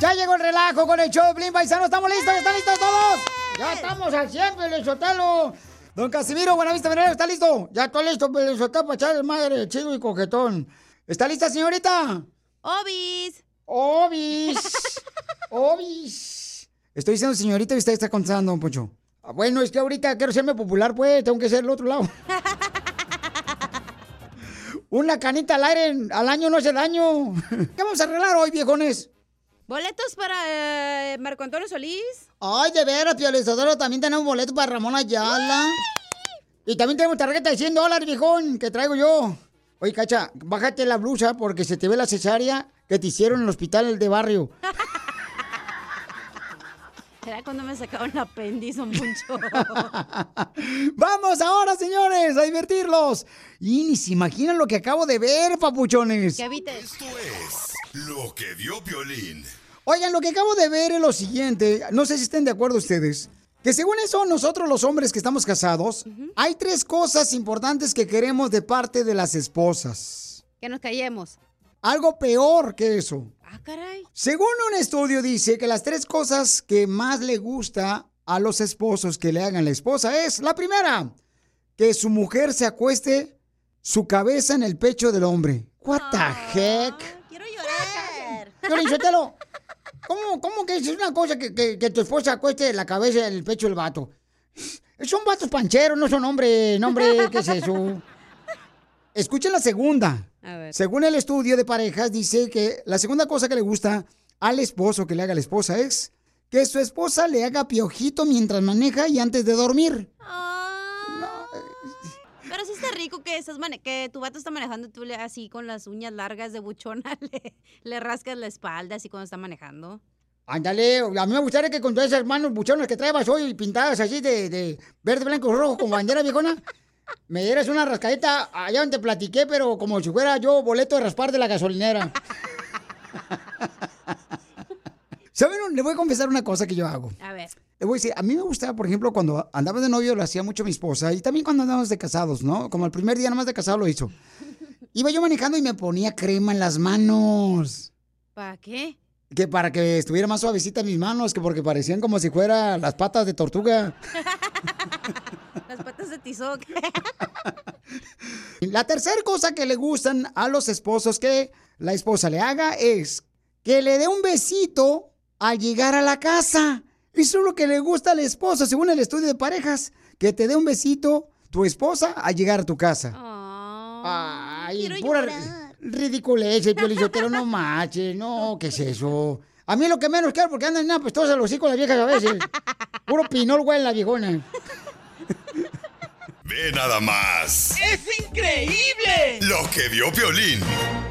Ya llegó el relajo con el show de Blin Paisano. ¿Estamos listos? ¿Están listos todos? Ya estamos al 100, Pelizotelo. Don Casimiro, Buenavista Venero, ¿está listo? Ya estoy listo, Pelizotelo, para echar el madre chido y coquetón. ¿Está lista, señorita? Obis. Obis. Obis. Estoy diciendo señorita y usted está contestando, don Poncho. Ah, Bueno, es que ahorita quiero serme popular, pues, tengo que ser el otro lado. Una canita al aire al año no hace daño. ¿Qué vamos a arreglar hoy, viejones? ¿Boletos para eh, Marco Antonio Solís? Ay, de veras, Piolizadoro, también tenemos boleto para Ramón Ayala. Y también tenemos tarjeta de 100 dólares, viejón, que traigo yo. Oye, Cacha, bájate la blusa porque se te ve la cesárea que te hicieron en el hospital de barrio. Era cuando me sacaron el apéndice, mucho. Vamos ahora, señores, a divertirlos. Y ni se imaginan lo que acabo de ver, papuchones. Que habite. Esto es lo que vio Violín. Oigan, lo que acabo de ver es lo siguiente. No sé si estén de acuerdo ustedes. Que según eso, nosotros los hombres que estamos casados, hay tres cosas importantes que queremos de parte de las esposas. Que nos callemos. Algo peor que eso. Ah, caray. Según un estudio dice que las tres cosas que más le gusta a los esposos que le hagan la esposa es, la primera, que su mujer se acueste su cabeza en el pecho del hombre. What the heck? Quiero llorar. Sotelo, ¿cómo, ¿cómo que es una cosa que, que- que tu esposa acueste la cabeza en el pecho del vato? Son vatos pancheros, no son hombres, no hombre, ¿qué es eso? Escuchen la segunda. A ver. Según el estudio de parejas, dice que la segunda cosa que le gusta al esposo que le haga a la esposa es que su esposa le haga piojito mientras maneja y antes de dormir. Ah. Pero sí está rico que estás que tu vato está manejando y tú le así con las uñas largas de buchona le, le rascas la espalda así cuando está manejando. Ándale, a mí me gustaría que con todas esas manos buchonas que traebas hoy pintadas así de, de verde, blanco rojo con bandera viejona, me dieras una rascadita allá donde platiqué, pero como si fuera yo boleto de raspar de la gasolinera. ¿Saben? Le voy a confesar una cosa que yo hago. A ver. Le voy a decir, a mí me gustaba, por ejemplo, cuando andaba de novio lo hacía mucho mi esposa y también cuando andábamos de casados, ¿no? Como el primer día nomás de casado lo hizo. Iba yo manejando y me ponía crema en las manos. ¿Para qué? Que para que estuviera más suavecita mis manos, que porque parecían como si fuera las patas de tortuga. Las patas de tizoc. La tercera cosa que le gustan a los esposos que la esposa le haga es que le dé un besito al llegar a la casa. Eso es lo que le gusta al esposo, según el estudio de parejas. Que te dé un besito tu esposa al llegar a tu casa. Ay, pura ridiculez, el piolichotero, no manches, no, ¿qué es eso? A mí lo que menos quiero, porque andan en una pestosa los hijos las viejas a veces. Puro pinol, güey, la viejona. Ve nada más. ¡Es increíble! Lo que vio Violín.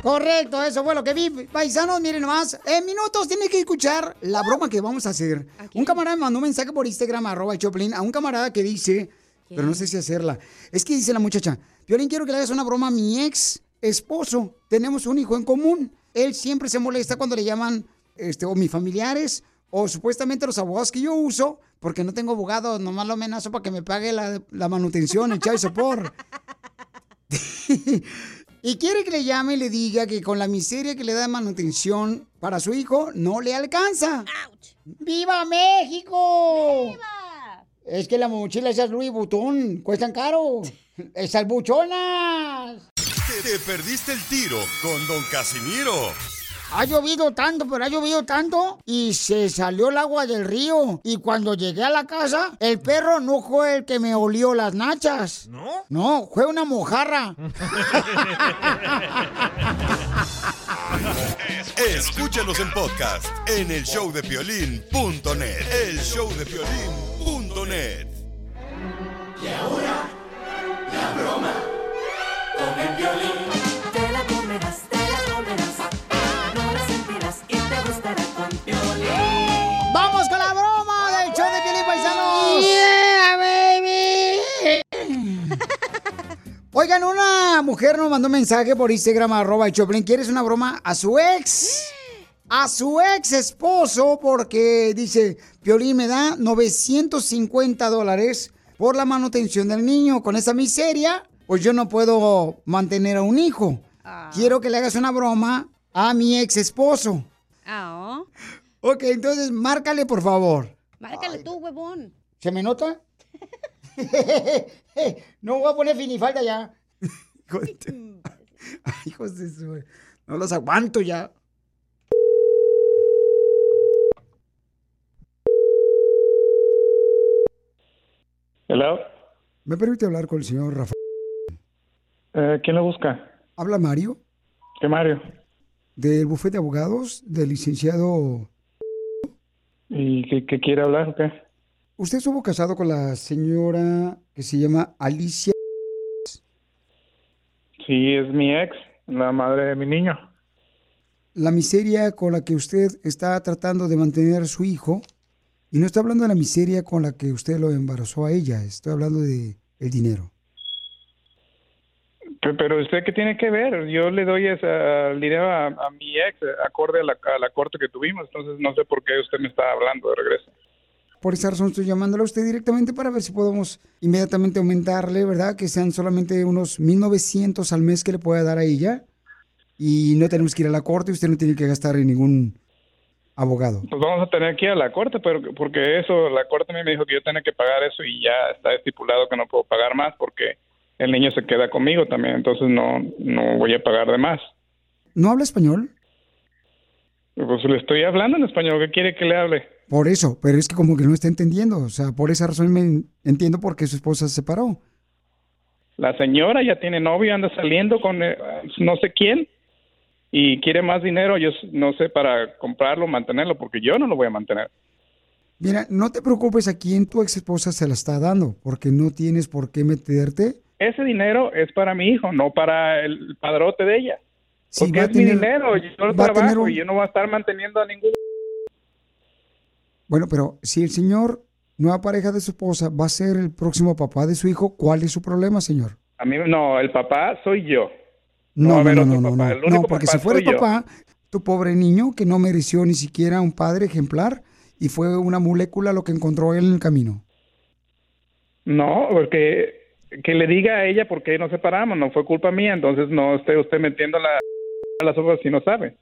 Correcto, eso fue lo que vi. Paisanos, miren nomás. En minutos tienen que escuchar la broma que vamos a hacer. Un camarada me mandó un mensaje por Instagram, arroba Choplin, a un camarada que dice, pero no sé si hacerla. Es que dice la muchacha, Violín, quiero que le hagas una broma a mi ex esposo. Tenemos un hijo en común. Él siempre se molesta cuando le llaman, este, o mis familiares, o supuestamente los abogados que yo uso, porque no tengo abogado, nomás lo amenazo para que me pague la, la manutención, el chavo sopor. Y quiere que le llame y le diga que con la miseria que le da de manutención para su hijo no le alcanza. ¡Viva México! Es que la mochila esas Louis Vuitton cuestan caro. Esas buchonas. Te, te perdiste el tiro con Don Casimiro. Ha llovido tanto, pero ha llovido tanto y se salió el agua del río. Y cuando llegué a la casa, el perro no fue el que me olió las nachas. ¿No? No, fue una mojarra. Escúchanos en podcast en el showdepiolín.net. El showdepiolín.net. Y ahora, la broma con el violín. Oigan, una mujer nos mandó un mensaje por Instagram, arroba el Choplin. ¿Quieres una broma a su ex? A su ex esposo, porque dice, Piolín me da 950 dólares por la manutención del niño. Con esa miseria, pues yo no puedo mantener a un hijo. Quiero que le hagas una broma a mi ex esposo. Ah, Ok, entonces márcale, por favor. Márcale tú, huevón. ¿Se me nota? no voy a poner finifalda ya. Hijo de tu- Ay, hijos de su- No los aguanto ya. Hello. ¿Me permite hablar con el señor Rafael? Eh, ¿Quién lo busca? ¿Habla Mario? ¿Qué Mario? Del bufete de abogados, del licenciado... ¿Y qué, qué quiere hablar o qué? Usted estuvo casado con la señora que se llama Alicia. Sí, es mi ex, la madre de mi niño. La miseria con la que usted está tratando de mantener a su hijo. Y no estoy hablando de la miseria con la que usted lo embarazó a ella. Estoy hablando de el dinero. Pe- Pero usted qué tiene que ver? Yo le doy esa dinero a, a mi ex, acorde a la, a la corte que tuvimos, entonces no sé por qué usted me está hablando de regreso. Por esa razón estoy llamándole a usted directamente para ver si podemos inmediatamente aumentarle, ¿verdad? Que sean solamente unos 1.900 al mes que le pueda dar a ella. Y no tenemos que ir a la corte, usted no tiene que gastar en ningún abogado. Pues vamos a tener que ir a la corte, pero porque eso, la corte a mí me dijo que yo tenía que pagar eso y ya está estipulado que no puedo pagar más porque el niño se queda conmigo también, entonces no, no voy a pagar de más. ¿No habla español? Pues le estoy hablando en español, ¿qué quiere que le hable? Por eso, pero es que como que no está entendiendo. O sea, por esa razón me entiendo por qué su esposa se separó. La señora ya tiene novio, anda saliendo con eh, no sé quién y quiere más dinero, yo no sé para comprarlo, mantenerlo, porque yo no lo voy a mantener. Mira, no te preocupes a quién tu ex esposa se la está dando, porque no tienes por qué meterte. Ese dinero es para mi hijo, no para el padrote de ella. Sí, porque va a es mi tener- dinero, yo a tener trabajo un- y yo no voy a estar manteniendo a ningún... Bueno, pero si el señor, nueva pareja de su esposa, va a ser el próximo papá de su hijo, ¿cuál es su problema, señor? A mí no, el papá soy yo. No, a no, no, no, no, no, porque si fuera el papá, tu pobre niño que no mereció ni siquiera un padre ejemplar y fue una molécula lo que encontró él en el camino. No, porque que le diga a ella por qué nos separamos, no fue culpa mía, entonces no esté usted metiendo la, las ojos si no sabe.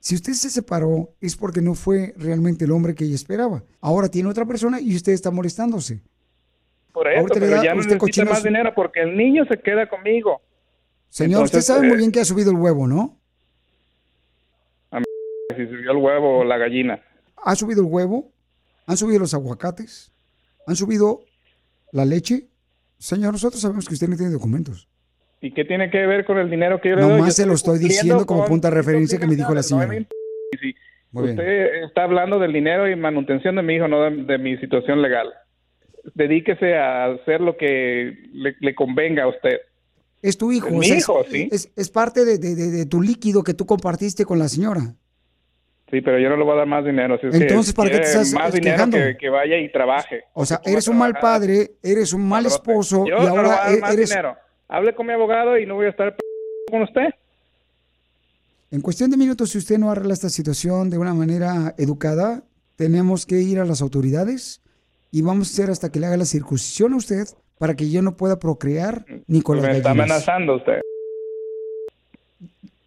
Si usted se separó es porque no fue realmente el hombre que ella esperaba. Ahora tiene otra persona y usted está molestándose. Por eso, Ahorita pero ya no usted necesita cochinos- más dinero porque el niño se queda conmigo. Señor, Entonces, usted sabe eh, muy bien que ha subido el huevo, ¿no? A mí, si subió el huevo o la gallina. Ha subido el huevo, han subido los aguacates, han subido la leche. Señor, nosotros sabemos que usted no tiene documentos. ¿Y qué tiene que ver con el dinero que yo le doy? Nomás se lo estoy diciendo como con punto de referencia que me dijo la no señora. bien. usted está hablando del dinero y manutención de mi hijo, no de, de mi situación legal. Dedíquese a hacer lo que le, le convenga a usted. Es tu hijo. Es o mi sea, hijo, es, sí. es, es parte de, de- tu líquido que tú compartiste con la señora. Sí, pero yo no le voy a dar más dinero. Si es Entonces, que ¿para qué te estás más dinero que, que vaya y trabaje. O sea, eres un mal padre, eres un mal esposo Yo y no le voy a ahora dar e- más eres... Hable con mi abogado y no voy a estar con usted. En cuestión de minutos, si usted no arregla esta situación de una manera educada, tenemos que ir a las autoridades y vamos a hacer hasta que le haga la circuncisión a usted para que yo no pueda procrear ni con me las está gallinas. amenazando usted.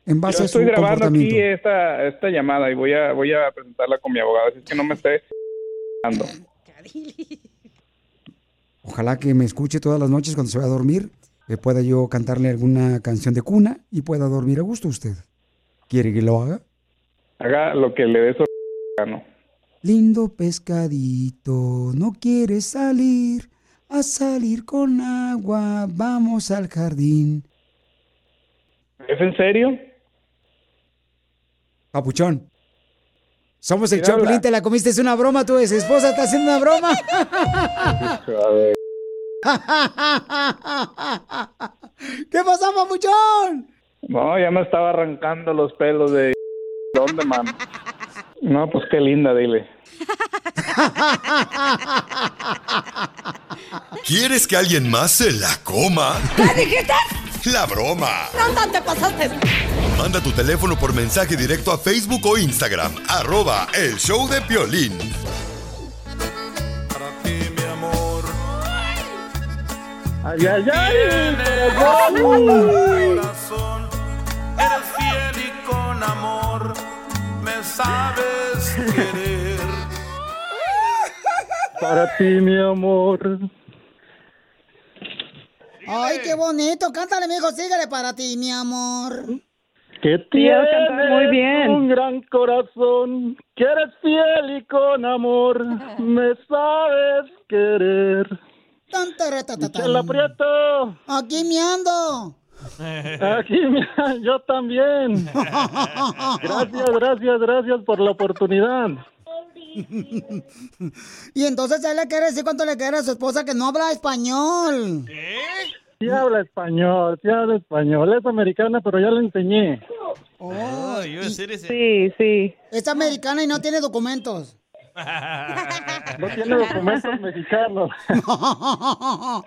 En base Yo a su estoy grabando comportamiento. aquí esta, esta llamada y voy a, voy a presentarla con mi abogado. Así es que no me esté... dando. Ojalá que me escuche todas las noches cuando se va a dormir, que pueda yo cantarle alguna canción de cuna y pueda dormir a gusto usted. ¿Quiere que lo haga? haga lo que le dé su gano. Lindo pescadito, no quieres salir a salir con agua, vamos al jardín. ¿Es en serio? Papuchón. Somos el la- te la comiste, es una broma, tu ex esposa está haciendo una broma. ¿Qué pasó, papuchón? No, ya me estaba arrancando los pelos de... ¿Dónde, man? No, pues qué linda, dile. ¿Quieres que alguien más se la coma? ¿Qué dijiste? La broma. ¡No, te pasaste! Manda tu teléfono por mensaje directo a Facebook o Instagram. Arroba El Show de Piolín. Ay, ay, ay, corazón, eres fiel y con amor me sabes querer. Para ti, mi amor. Ay, qué bonito. Cántale, mijo, síguele para ti, mi amor. Que tienes canta muy bien. un gran corazón, que eres fiel y con amor me sabes querer. Tan, tara, ta, ta, tan. Chela Prieto. Aquí me ando. Aquí, mira, yo también. Gracias, gracias, gracias por la oportunidad. Y entonces él le quiere decir cuánto le quiere a su esposa que no habla español. Sí habla español, sí habla español. Es americana, pero ya le enseñé. Oh, Sí, sí. Es americana y no tiene documentos. No tiene documentos mexicanos.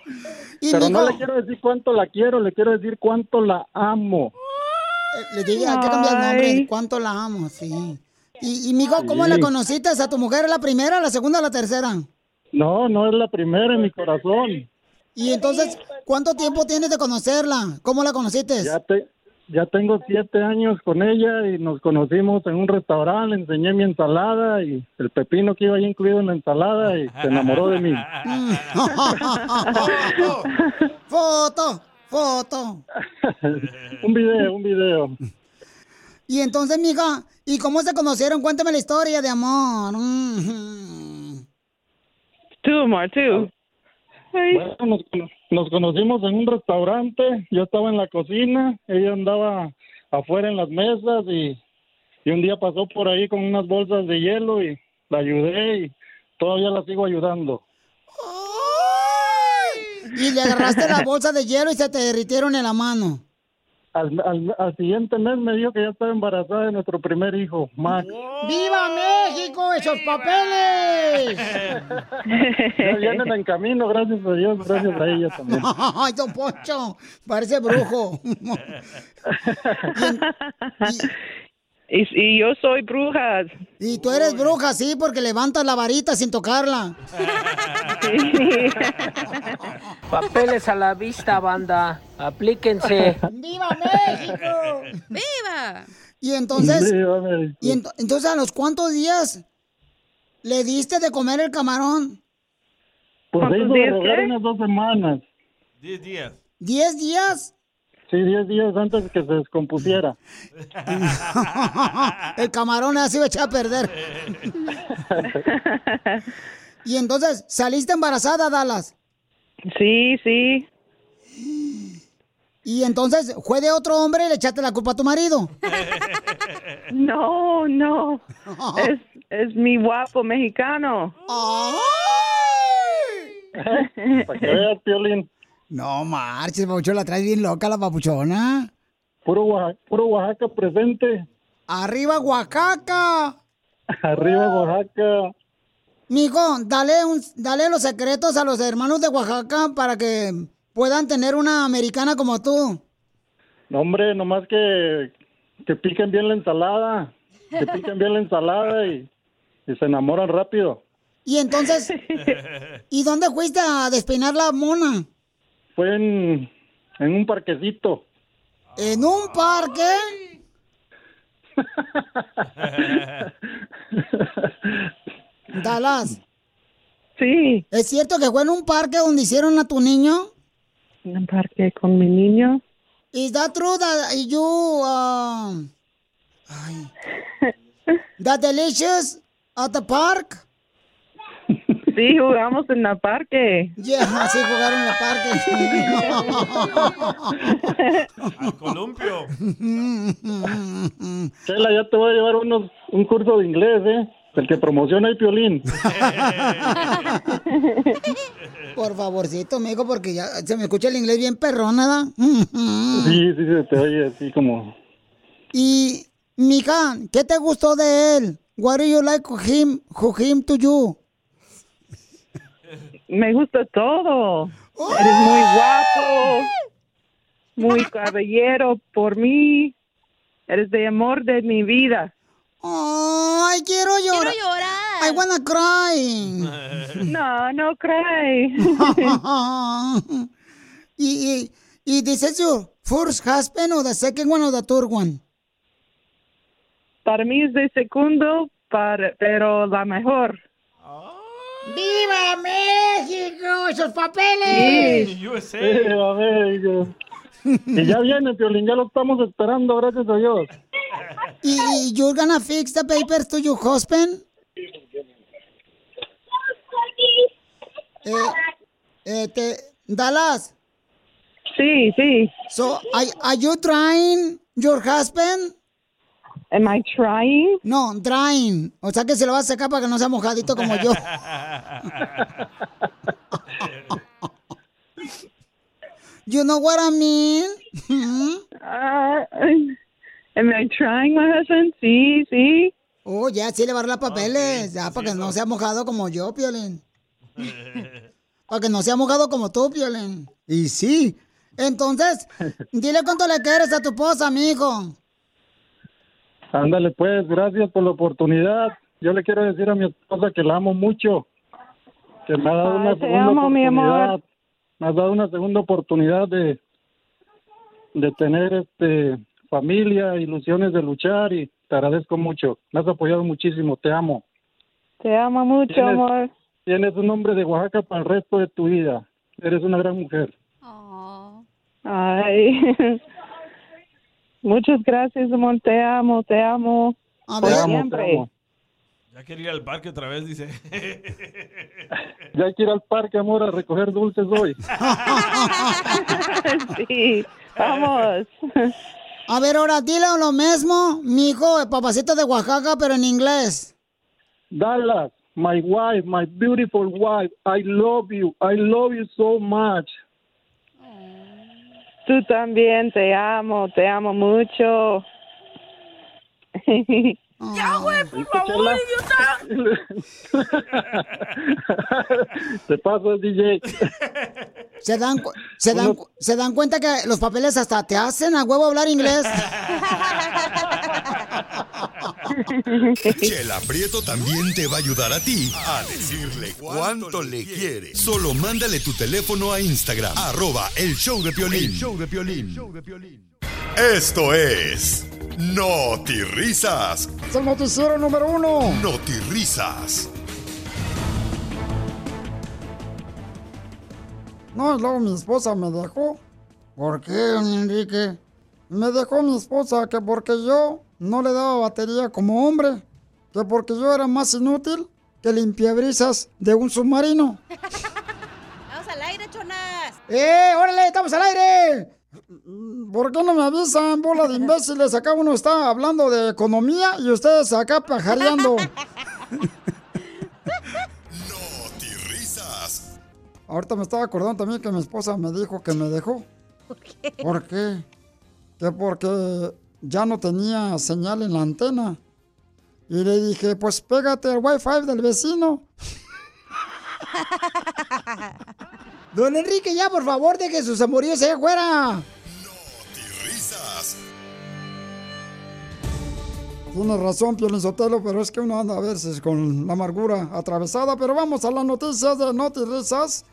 Y Pero no le quiero decir cuánto la quiero, le quiero decir cuánto la amo. Le dije, hay que cambiar el nombre. ¿Cuánto la amo? Sí. Y, y mijo, ¿cómo Sí. la conociste? ¿A tu mujer la primera, la segunda o la tercera? No, no es la primera en mi corazón. Y entonces, ¿cuánto tiempo tienes de conocerla? ¿Cómo la conociste? Ya, te, ya tengo siete años con ella y nos conocimos en un restaurante, le enseñé mi ensalada y el pepino que iba ahí incluido en la ensalada y se enamoró de mí. foto, foto. un video, un video. Y entonces, mija, ¿y cómo se conocieron? Cuéntame la historia de amor. Mm. Tú, amor, tú. Bueno, nos, nos conocimos en un restaurante, yo estaba en la cocina, ella andaba afuera en las mesas y, y un día pasó por ahí con unas bolsas de hielo y la ayudé y todavía la sigo ayudando. Y le agarraste la bolsa de hielo y se te derritieron en la mano. Al, al, al siguiente mes me dijo que ya estaba embarazada de nuestro primer hijo, Max. ¡Viva México! ¡Esos papeles! Ya vienen en camino, gracias a Dios, gracias a ella también. ¡Ay, don Poncho! Parece brujo. Y, y yo soy bruja. Y tú eres bruja, sí, porque levantas la varita sin tocarla. Papeles a la vista, banda. Aplíquense. ¡Viva México! ¡Viva! Y entonces, Viva México. y ento- entonces, ¿a los cuántos días le diste de comer el camarón? Pues se ¿Cuántos hizo de días rogar qué? unas dos semanas. Diez días. ¿Diez días? Sí, diez días antes que se descompusiera. el camarón así va a echar a perder. y entonces, ¿saliste embarazada, Dallas? Sí, sí. Y entonces, ¿fue de otro hombre y le echaste la culpa a tu marido? No, no. Es, es mi guapo mexicano. Para que veas, Piolín. No marches, Papuchón, la traes bien loca la papuchona. Puro Oaxaca, puro Oaxaca presente. ¡Arriba, Oaxaca! Arriba Oaxaca. Mijo, dale, un, dale los secretos a los hermanos de Oaxaca para que puedan tener una americana como tú. No, hombre, nomás que, que piquen bien la ensalada. Que piquen bien la ensalada y, y se enamoran rápido. Y entonces, ¿y dónde fuiste a despeinar la mona? Fue en, en un parquecito. ¿En un parque? Dallas. Sí. ¿Es cierto que fue en un parque donde hicieron a tu niño? En un parque con mi niño. Is that true that you, uh, The Delicious at the park? Sí, jugamos en el parque. Yeah, sí jugaron en el parque. Al columpio. Chela, ya te voy a llevar unos, un curso de inglés, ¿eh? El que promociona el piolín. Por favorcito, amigo, porque ya se me escucha el inglés bien perrón, ¿verdad? Sí, sí, se te oye así como... Y, mija, ¿qué te gustó de él? What do you like him, him to you? Me gusta todo. Eres muy guapo, muy caballero por mí. Eres de amor de mi vida. Ay, quiero llorar. Quiero llorar. I wanna cry. No, no cry. y, y, y this is your first husband or the second one or the third one? Para mí es de segundo, para, pero la mejor. ¡Viva México! ¡Esos papeles! USA. Eh, a ver, yo- Y ya viene, Piolín, ya lo estamos esperando, gracias a Dios. ¿Y, you're gonna fix the papers to your husband? Eh, eh, te- Dallas. Sí, sí. So, are, are you trying your husband? Am I trying? No, drying. O sea que se lo vas a sacar para que no sea mojadito como yo. You know what I mean? Ah, am I trying, my husband? Sí, sí. Oh, ya, sí le va a dar las papeles. ya, para que no sea mojado como yo, Piolín. para que no sea mojado como tú, Piolín. Y sí. Entonces, dile cuánto le quieres a tu esposa, amigo. Ándale, pues, gracias por la oportunidad. Yo le quiero decir a mi esposa que la amo mucho, que me ha dado Ay, una te segunda amo, mi oportunidad. amor. Me has dado una segunda oportunidad de, de tener este familia, ilusiones de luchar y te agradezco mucho. Me has apoyado muchísimo, te amo. Te amo mucho, Tienes- amor. Tienes un nombre de Oaxaca para el resto de tu vida. Eres una gran mujer. Ay. Muchas gracias, amor. Te amo, te amo. A Por Te amo, te siempre. amo. Ya quería ir al parque otra vez, dice. Ya hay que ir al parque, amor, a recoger dulces hoy. sí, vamos. A ver, ahora dile lo mismo, mi hijo, papacito de Oaxaca, pero en inglés. Dallas, my wife, my beautiful wife, I love you. I love you so much. Tú también, te amo, te amo mucho. Ya, güey, por favor, idiota. Te paso el DJ. ¿Se dan, se, dan, ¿Se dan cuenta que los papeles hasta te hacen a huevo hablar inglés? Chela Prieto también te va a ayudar a ti a decirle cuánto le quiere. Solo mándale tu teléfono a Instagram, arroba el show de Piolín. El show de Esto es No Risas. Es el noticiero número uno. No Risas. No, y luego mi esposa me dejó. ¿Por qué, don Enrique? Me dejó mi esposa que porque yo no le daba batería como hombre, que porque yo era más inútil que limpiabrisas de un submarino. Vamos al aire, chonas. ¡Eh, órale, estamos al aire! ¿Por qué no me avisan, bola de imbéciles? Acá uno está hablando de economía y ustedes acá pajareando. Risas. Ahorita me estaba acordando también que mi esposa me dijo que me dejó. ¿Por qué? ¿Por qué? Que porque ya no tenía señal en la antena. Y le dije, pues pégate al wifi del vecino. Don Enrique, ya por favor, de que sus amoríos allá afuera. Tienes razón, Piolín Sotelo, pero es que uno anda a veces con la amargura atravesada. Pero vamos a las noticias de Noti Risas.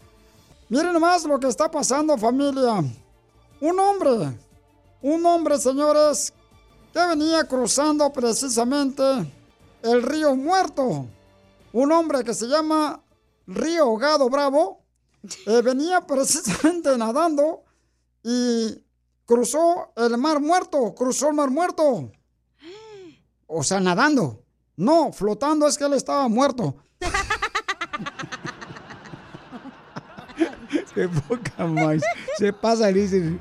Miren nomás lo que está pasando, familia. Un hombre, un hombre, señores, que venía cruzando precisamente el río Muerto. Un hombre que se llama Río Gado Bravo. eh, venía precisamente nadando y cruzó el Mar Muerto, cruzó el Mar Muerto. O sea, nadando. No, flotando es que él estaba muerto. Qué poca más. Se pasa, dice.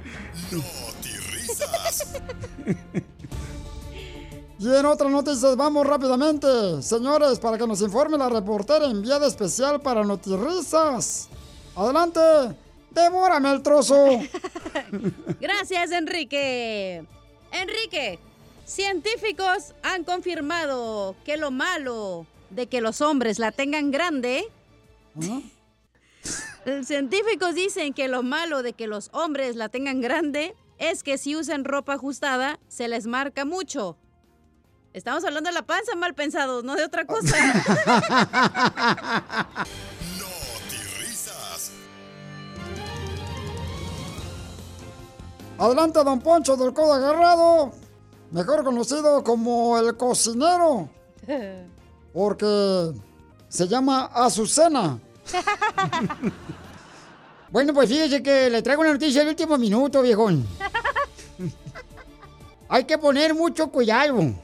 Y en otras noticias vamos rápidamente. Señores, para que nos informe la reportera enviada especial para Notirrisas. Adelante, devórame el trozo. Gracias, Enrique. Enrique, científicos han confirmado que lo malo de que los hombres la tengan grande. Científicos dicen que lo malo de que los hombres la tengan grande es que si usan ropa ajustada se les marca mucho. Estamos hablando de la panza, mal pensados, no de otra cosa. Adelante, don Poncho del Codo Agarrado. Mejor conocido como el cocinero. Porque se llama Azucena. Bueno, pues fíjese que le traigo una noticia del último minuto, viejón. Hay que poner mucho cuidado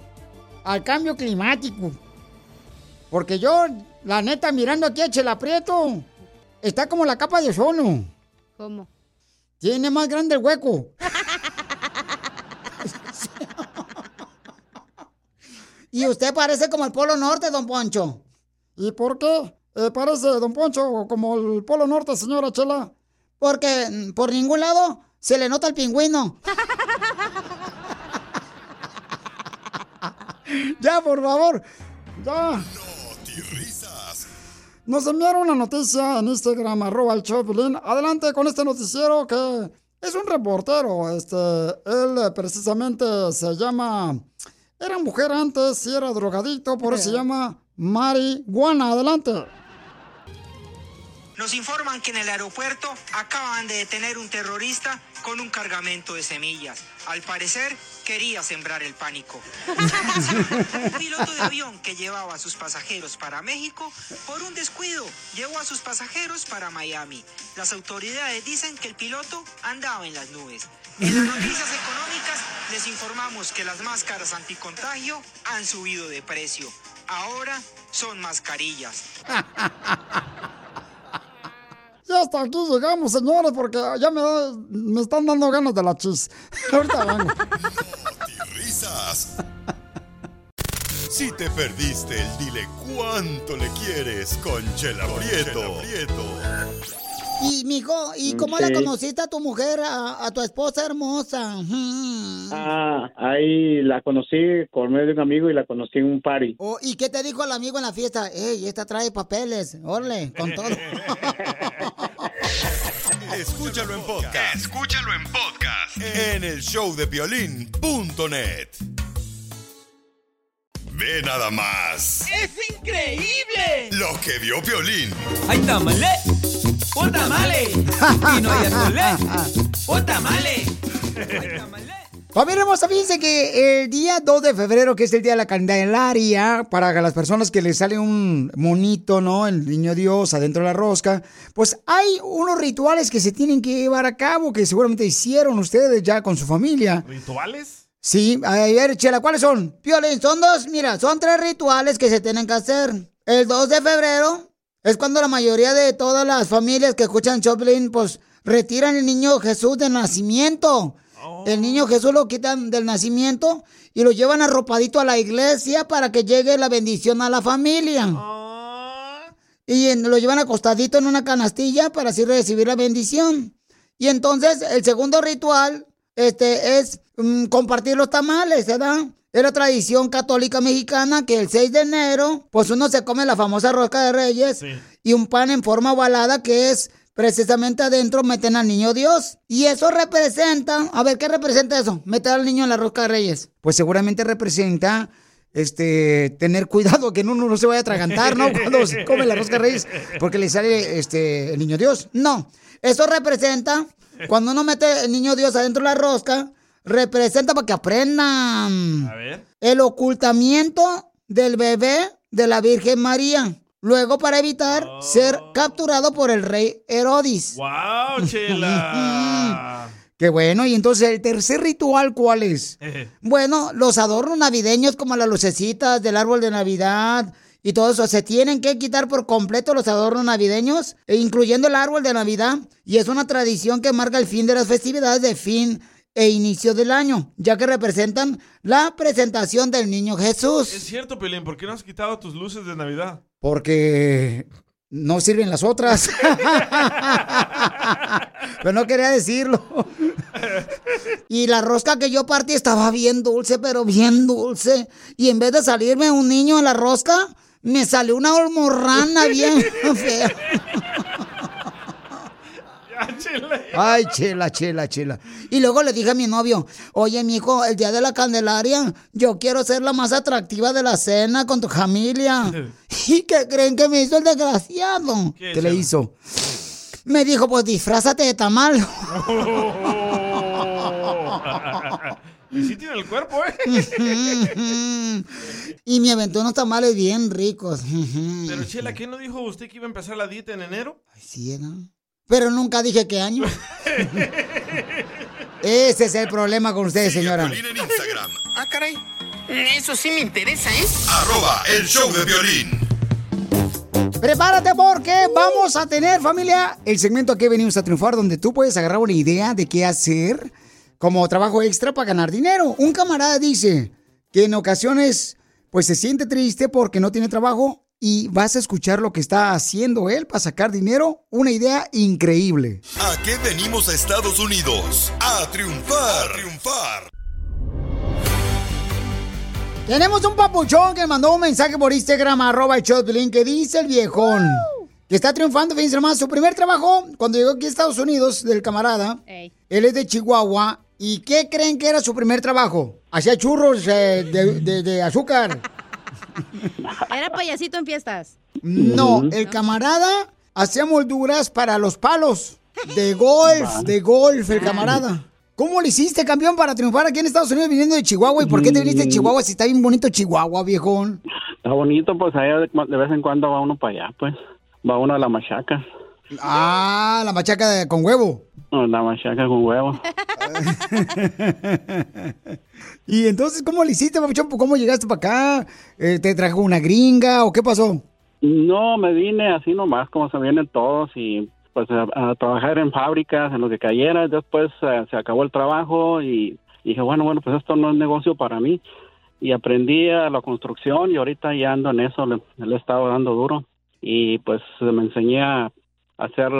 al cambio climático. Porque yo, la neta, mirando aquí a Chela Prieto, está como la capa de ozono. ¿Cómo? Tiene más grande el hueco. Y usted parece como el Polo Norte, don Poncho. ¿Y por qué? Eh, parece, don Poncho, como el Polo Norte, señora Chela. Porque mm, por ningún lado se le nota el pingüino. ya, por favor. Ya. Nos enviaron una noticia en Instagram, arroba el Choplin. Adelante con este noticiero que es un reportero. Este, él eh, precisamente se llama. Era mujer antes y era drogadicto, por eso se llama marihuana. Adelante. Nos informan que en el aeropuerto acaban de detener un terrorista con un cargamento de semillas. Al parecer, quería sembrar el pánico. un piloto de avión que llevaba a sus pasajeros para México, por un descuido, llevó a sus pasajeros para Miami. Las autoridades dicen que el piloto andaba en las nubes. En las noticias económicas les informamos que las máscaras anticontagio han subido de precio. Ahora son mascarillas. Ya hasta aquí llegamos, señores, porque ya me, da- me están dando ganas de la chis. Ahorita vengo. Risas. Si te perdiste el dile cuánto le quieres con Chela Prieto. Y, mijo, ¿y cómo la conociste a tu mujer, a, a tu esposa hermosa? Mm. Ah, ahí la conocí por medio de un amigo y la conocí en un party. Oh, ¿Y qué te dijo el amigo en la fiesta? Ey, esta trae papeles. Órale, con todo. Escúchalo en podcast. Escúchalo en podcast. En el showdepiolín.net. Ve nada más ¡Es increíble! lo que vio Piolín. ¡Ay, tamale! ¡Un tamale! Y no hay atole. ¡Un tamale! Familia hermosa, fíjense que el día 2 de febrero, que es el día de la Candelaria, para las personas que les sale un monito, ¿no? El niño Dios adentro de la rosca, pues hay unos rituales que se tienen que llevar a cabo, que seguramente hicieron ustedes ya con su familia. ¿Rituales? Sí, a ver, Chela, ¿cuáles son? Piolín, son dos, mira, son tres rituales que se tienen que hacer. El 2 de febrero es cuando la mayoría de todas las familias que escuchan Choplin, pues, retiran el niño Jesús de nacimiento. El niño Jesús lo quitan del nacimiento y lo llevan arropadito a la iglesia para que llegue la bendición a la familia. Y en- lo llevan acostadito en una canastilla para así recibir la bendición. Y entonces el segundo ritual este, es mm, compartir los tamales, ¿verdad? Es la tradición católica mexicana que el 6 de enero, pues uno se come la famosa rosca de reyes y un pan en forma ovalada que es precisamente adentro meten al niño Dios. Y eso representa, a ver, ¿qué representa eso? Meter al niño en la rosca de reyes. Pues seguramente representa este, tener cuidado que uno no se vaya a atragantar, ¿no? Cuando se come la rosca de reyes, porque le sale este, el niño Dios. No, eso representa, cuando uno mete el niño Dios adentro de la rosca, representa para que aprendan A ver. el ocultamiento del bebé de la Virgen María. Luego, para evitar ser capturado por el rey Herodis. ¡Wow, Chela! Qué bueno, y entonces el tercer ritual, ¿cuál es? Bueno, los adornos navideños como las lucecitas del árbol de Navidad y todo eso, se tienen que quitar por completo los adornos navideños, e incluyendo el árbol de Navidad. Y es una tradición que marca el fin de las festividades de fin e inicio del año, ya que representan la presentación del niño Jesús. Es cierto, Pelín, ¿por qué no has quitado tus luces de Navidad? Porque no sirven las otras. pero no quería decirlo. Y la rosca que yo partí estaba bien dulce, pero bien dulce. Y en vez de salirme un niño en la rosca, me salió una almorrana bien fea. Ay, chela, chela, chela. Y luego le dije a mi novio, oye, mijo, el día de la Candelaria, yo quiero ser la más atractiva de la cena con tu familia. ¿Y qué creen que me hizo el desgraciado? ¿Qué, ¿Qué le hizo? Me dijo, pues disfrázate de tamal. y sí tiene el cuerpo, ¿eh? y me aventó unos tamales bien ricos. Pero Chela, ¿qué no dijo usted que iba a empezar la dieta en enero? Sí, ¿no? Pero nunca dije qué año. Ese es el problema con ustedes, señora. Ah, caray. Eso sí me interesa, ¿eh? Arroba el show de violín. Prepárate porque vamos a tener, familia, el segmento que venimos a triunfar, donde tú puedes agarrar una idea de qué hacer como trabajo extra para ganar dinero. Un camarada dice que en ocasiones, pues se siente triste porque no tiene trabajo y vas a escuchar lo que está haciendo él para sacar dinero. Una idea increíble. ¿A qué venimos a Estados Unidos? A triunfar. A triunfar. Tenemos un papuchón que mandó un mensaje por Instagram, arroba el Choplin, que dice el viejón que está triunfando, fíjense nomás, su primer trabajo cuando llegó aquí a Estados Unidos, del camarada, Ey. él es de Chihuahua, ¿y qué creen que era su primer trabajo? Hacía churros eh, de, de- de azúcar. Era payasito en fiestas. No, el camarada hacía molduras para los palos de golf, de golf, el camarada. ¿Cómo le hiciste, campeón, para triunfar aquí en Estados Unidos viniendo de Chihuahua? ¿Y por qué te viniste de Chihuahua si está bien bonito Chihuahua, viejón? Está bonito, pues allá de, de vez en cuando va uno para allá, pues. Va uno a la machaca. Ah, la machaca de- con huevo. La machaca con huevo. y entonces, ¿cómo le hiciste, papuchón? ¿Cómo llegaste para acá? Eh, ¿Te trajo una gringa o qué pasó? No, me vine así nomás, como se vienen todos, y pues a, a trabajar en fábricas, en lo que cayera. Después eh, se acabó el trabajo y dije, bueno, bueno, pues esto no es negocio para mí. Y aprendí a la construcción y ahorita ya ando en eso, le, le he estado dando duro. Y pues me enseñé a hacer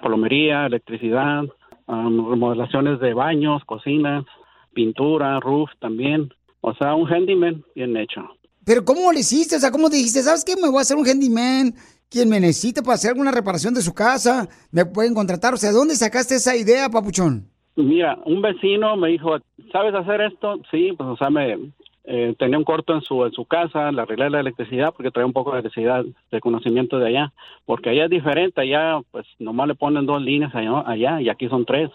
plomería, electricidad, um, remodelaciones de baños, cocinas, pintura, roof también. O sea, un handyman bien hecho. Pero ¿cómo le hiciste? O sea, ¿cómo dijiste? ¿Sabes qué? Me voy a hacer un handyman. Quien me necesite para hacer alguna reparación de su casa, me pueden contratar. O sea, ¿dónde sacaste esa idea, papuchón? Mira, un vecino me dijo, ¿sabes hacer esto? Sí, pues o sea, me eh, tenía un corto en su en su casa, le arreglé la electricidad porque traía un poco de electricidad de conocimiento de allá, porque allá es diferente, allá pues nomás le ponen dos líneas allá, allá y aquí son tres.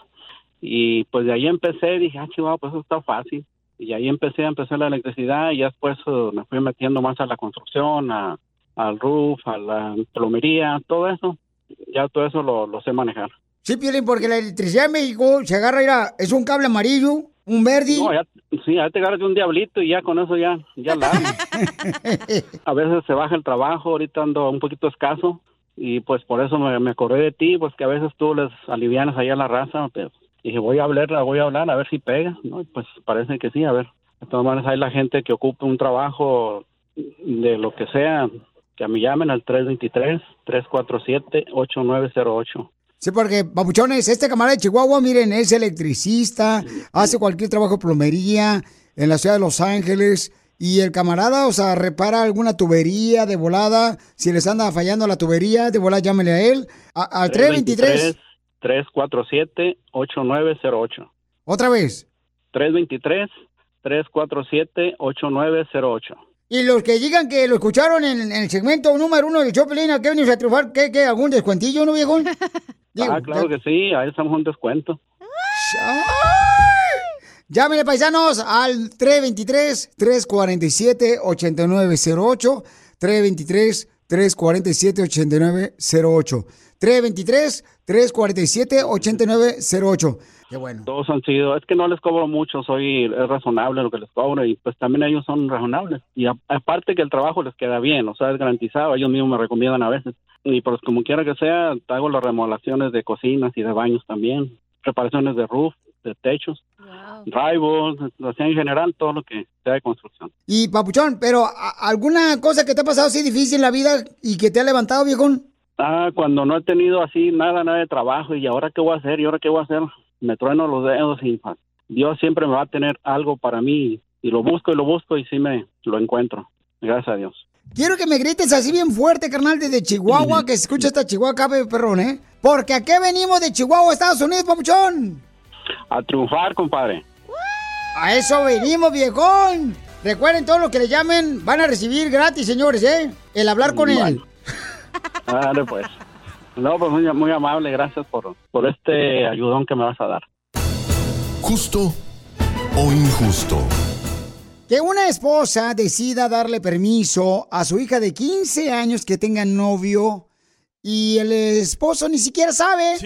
Y pues de ahí empecé, dije, ah, chihuahua, pues eso está fácil. Y ahí empecé a empezar la electricidad y después eh, me fui metiendo más a la construcción, a, al roof, a la plomería, todo eso. Ya todo eso lo, lo sé manejar. Sí, Piolín, porque la electricidad en México se agarra, mira, es un cable amarillo, un verde. No, ya, sí, ya te agarras de un diablito y ya con eso ya, ya la. A veces se baja el trabajo, ahorita ando un poquito escaso y pues por eso me, me acordé de ti, pues que a veces tú les alivianas ahí a la raza, pero dije voy a hablarla, voy a hablar a ver si pega, ¿no? Y pues parece que sí, a ver. De todas maneras hay la gente que ocupa un trabajo de lo que sea, que me llamen al 323-347-8908. Sí, porque, papuchones, este camarada de Chihuahua, miren, es electricista, hace cualquier trabajo de plomería en la ciudad de Los Ángeles. Y el camarada, o sea, repara alguna tubería de volada. Si les anda fallando la tubería, de volada llámele a él. Al 323. 347-8908. Otra vez. 323-347-8908. Y los que digan que lo escucharon en, en el segmento número uno del Chopelín, ¿a qué venimos a triunfar? ¿Qué, qué? ¿Algún descuentillo, no, viejo? Digo, ah, claro que sí, ahí estamos un descuento. Llámenle, paisanos, al 323-347-8908. 323-347-8908. 323-347-8908. Qué bueno. Todos han sido, es que no les cobro mucho, soy es razonable lo que les cobro y pues también ellos son razonables. Y a- aparte que el trabajo les queda bien, o sea, es garantizado, ellos mismos me recomiendan a veces. Y pues como quiera que sea, hago las remodelaciones de cocinas y de baños también, reparaciones de roof, de techos, drywall, o sea, en general todo lo que sea de construcción. Y papuchón, pero ¿a- ¿alguna cosa que te ha pasado así difícil en la vida y que te ha levantado, viejón? Ah, cuando no he tenido así nada, nada de trabajo y ahora qué voy a hacer y ahora qué voy a hacer, me trueno los dedos y Dios siempre me va a tener algo para mí y lo busco y lo busco y sí me lo encuentro. Gracias a Dios. Quiero que me grites así bien fuerte, carnal, desde Chihuahua, que se escucha esta Chihuahua acá, perrón, ¿eh? Porque aquí venimos de Chihuahua, Estados Unidos, papuchón. A triunfar, compadre. A eso venimos, viejón. Recuerden, todo lo que le llamen van a recibir gratis, señores, ¿eh? El hablar con él. Dale pues. No, pues muy, muy amable, gracias por, por este ayudón que me vas a dar. ¿Justo o injusto? Que una esposa decida darle permiso a su hija de 15 años que tenga novio y el esposo ni siquiera sabe.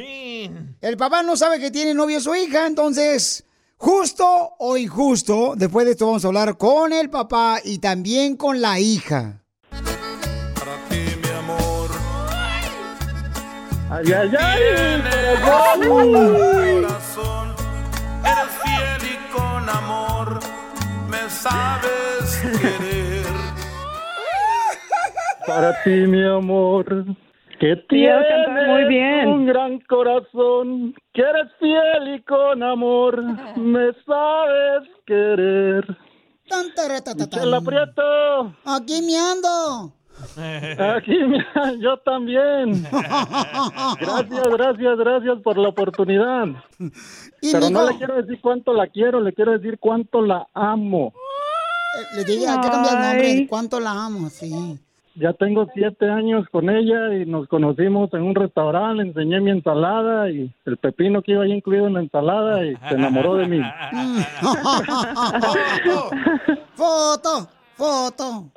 El papá no sabe que tiene novio su hija, entonces, justo o injusto, después de esto vamos a hablar con el papá y también con la hija. Ay, ay, ay, corazón, eres fiel y con amor me sabes querer. Para ti, mi amor, que cantas muy tienes bien. un gran corazón, que eres fiel y con amor me sabes querer. Tan, tara, ta, ta, tan. Aquí me ando. Aquí, mira, yo también. Gracias, gracias, gracias por la oportunidad. Y, Pero no le quiero decir cuánto la quiero, le quiero decir cuánto la amo. Le dije, hay que cambiar el nombre. ¿Cuánto la amo? Sí. Ya tengo siete años con ella y nos conocimos en un restaurante, le enseñé mi ensalada y el pepino que iba ahí incluido en la ensalada y se enamoró de mí. foto, foto.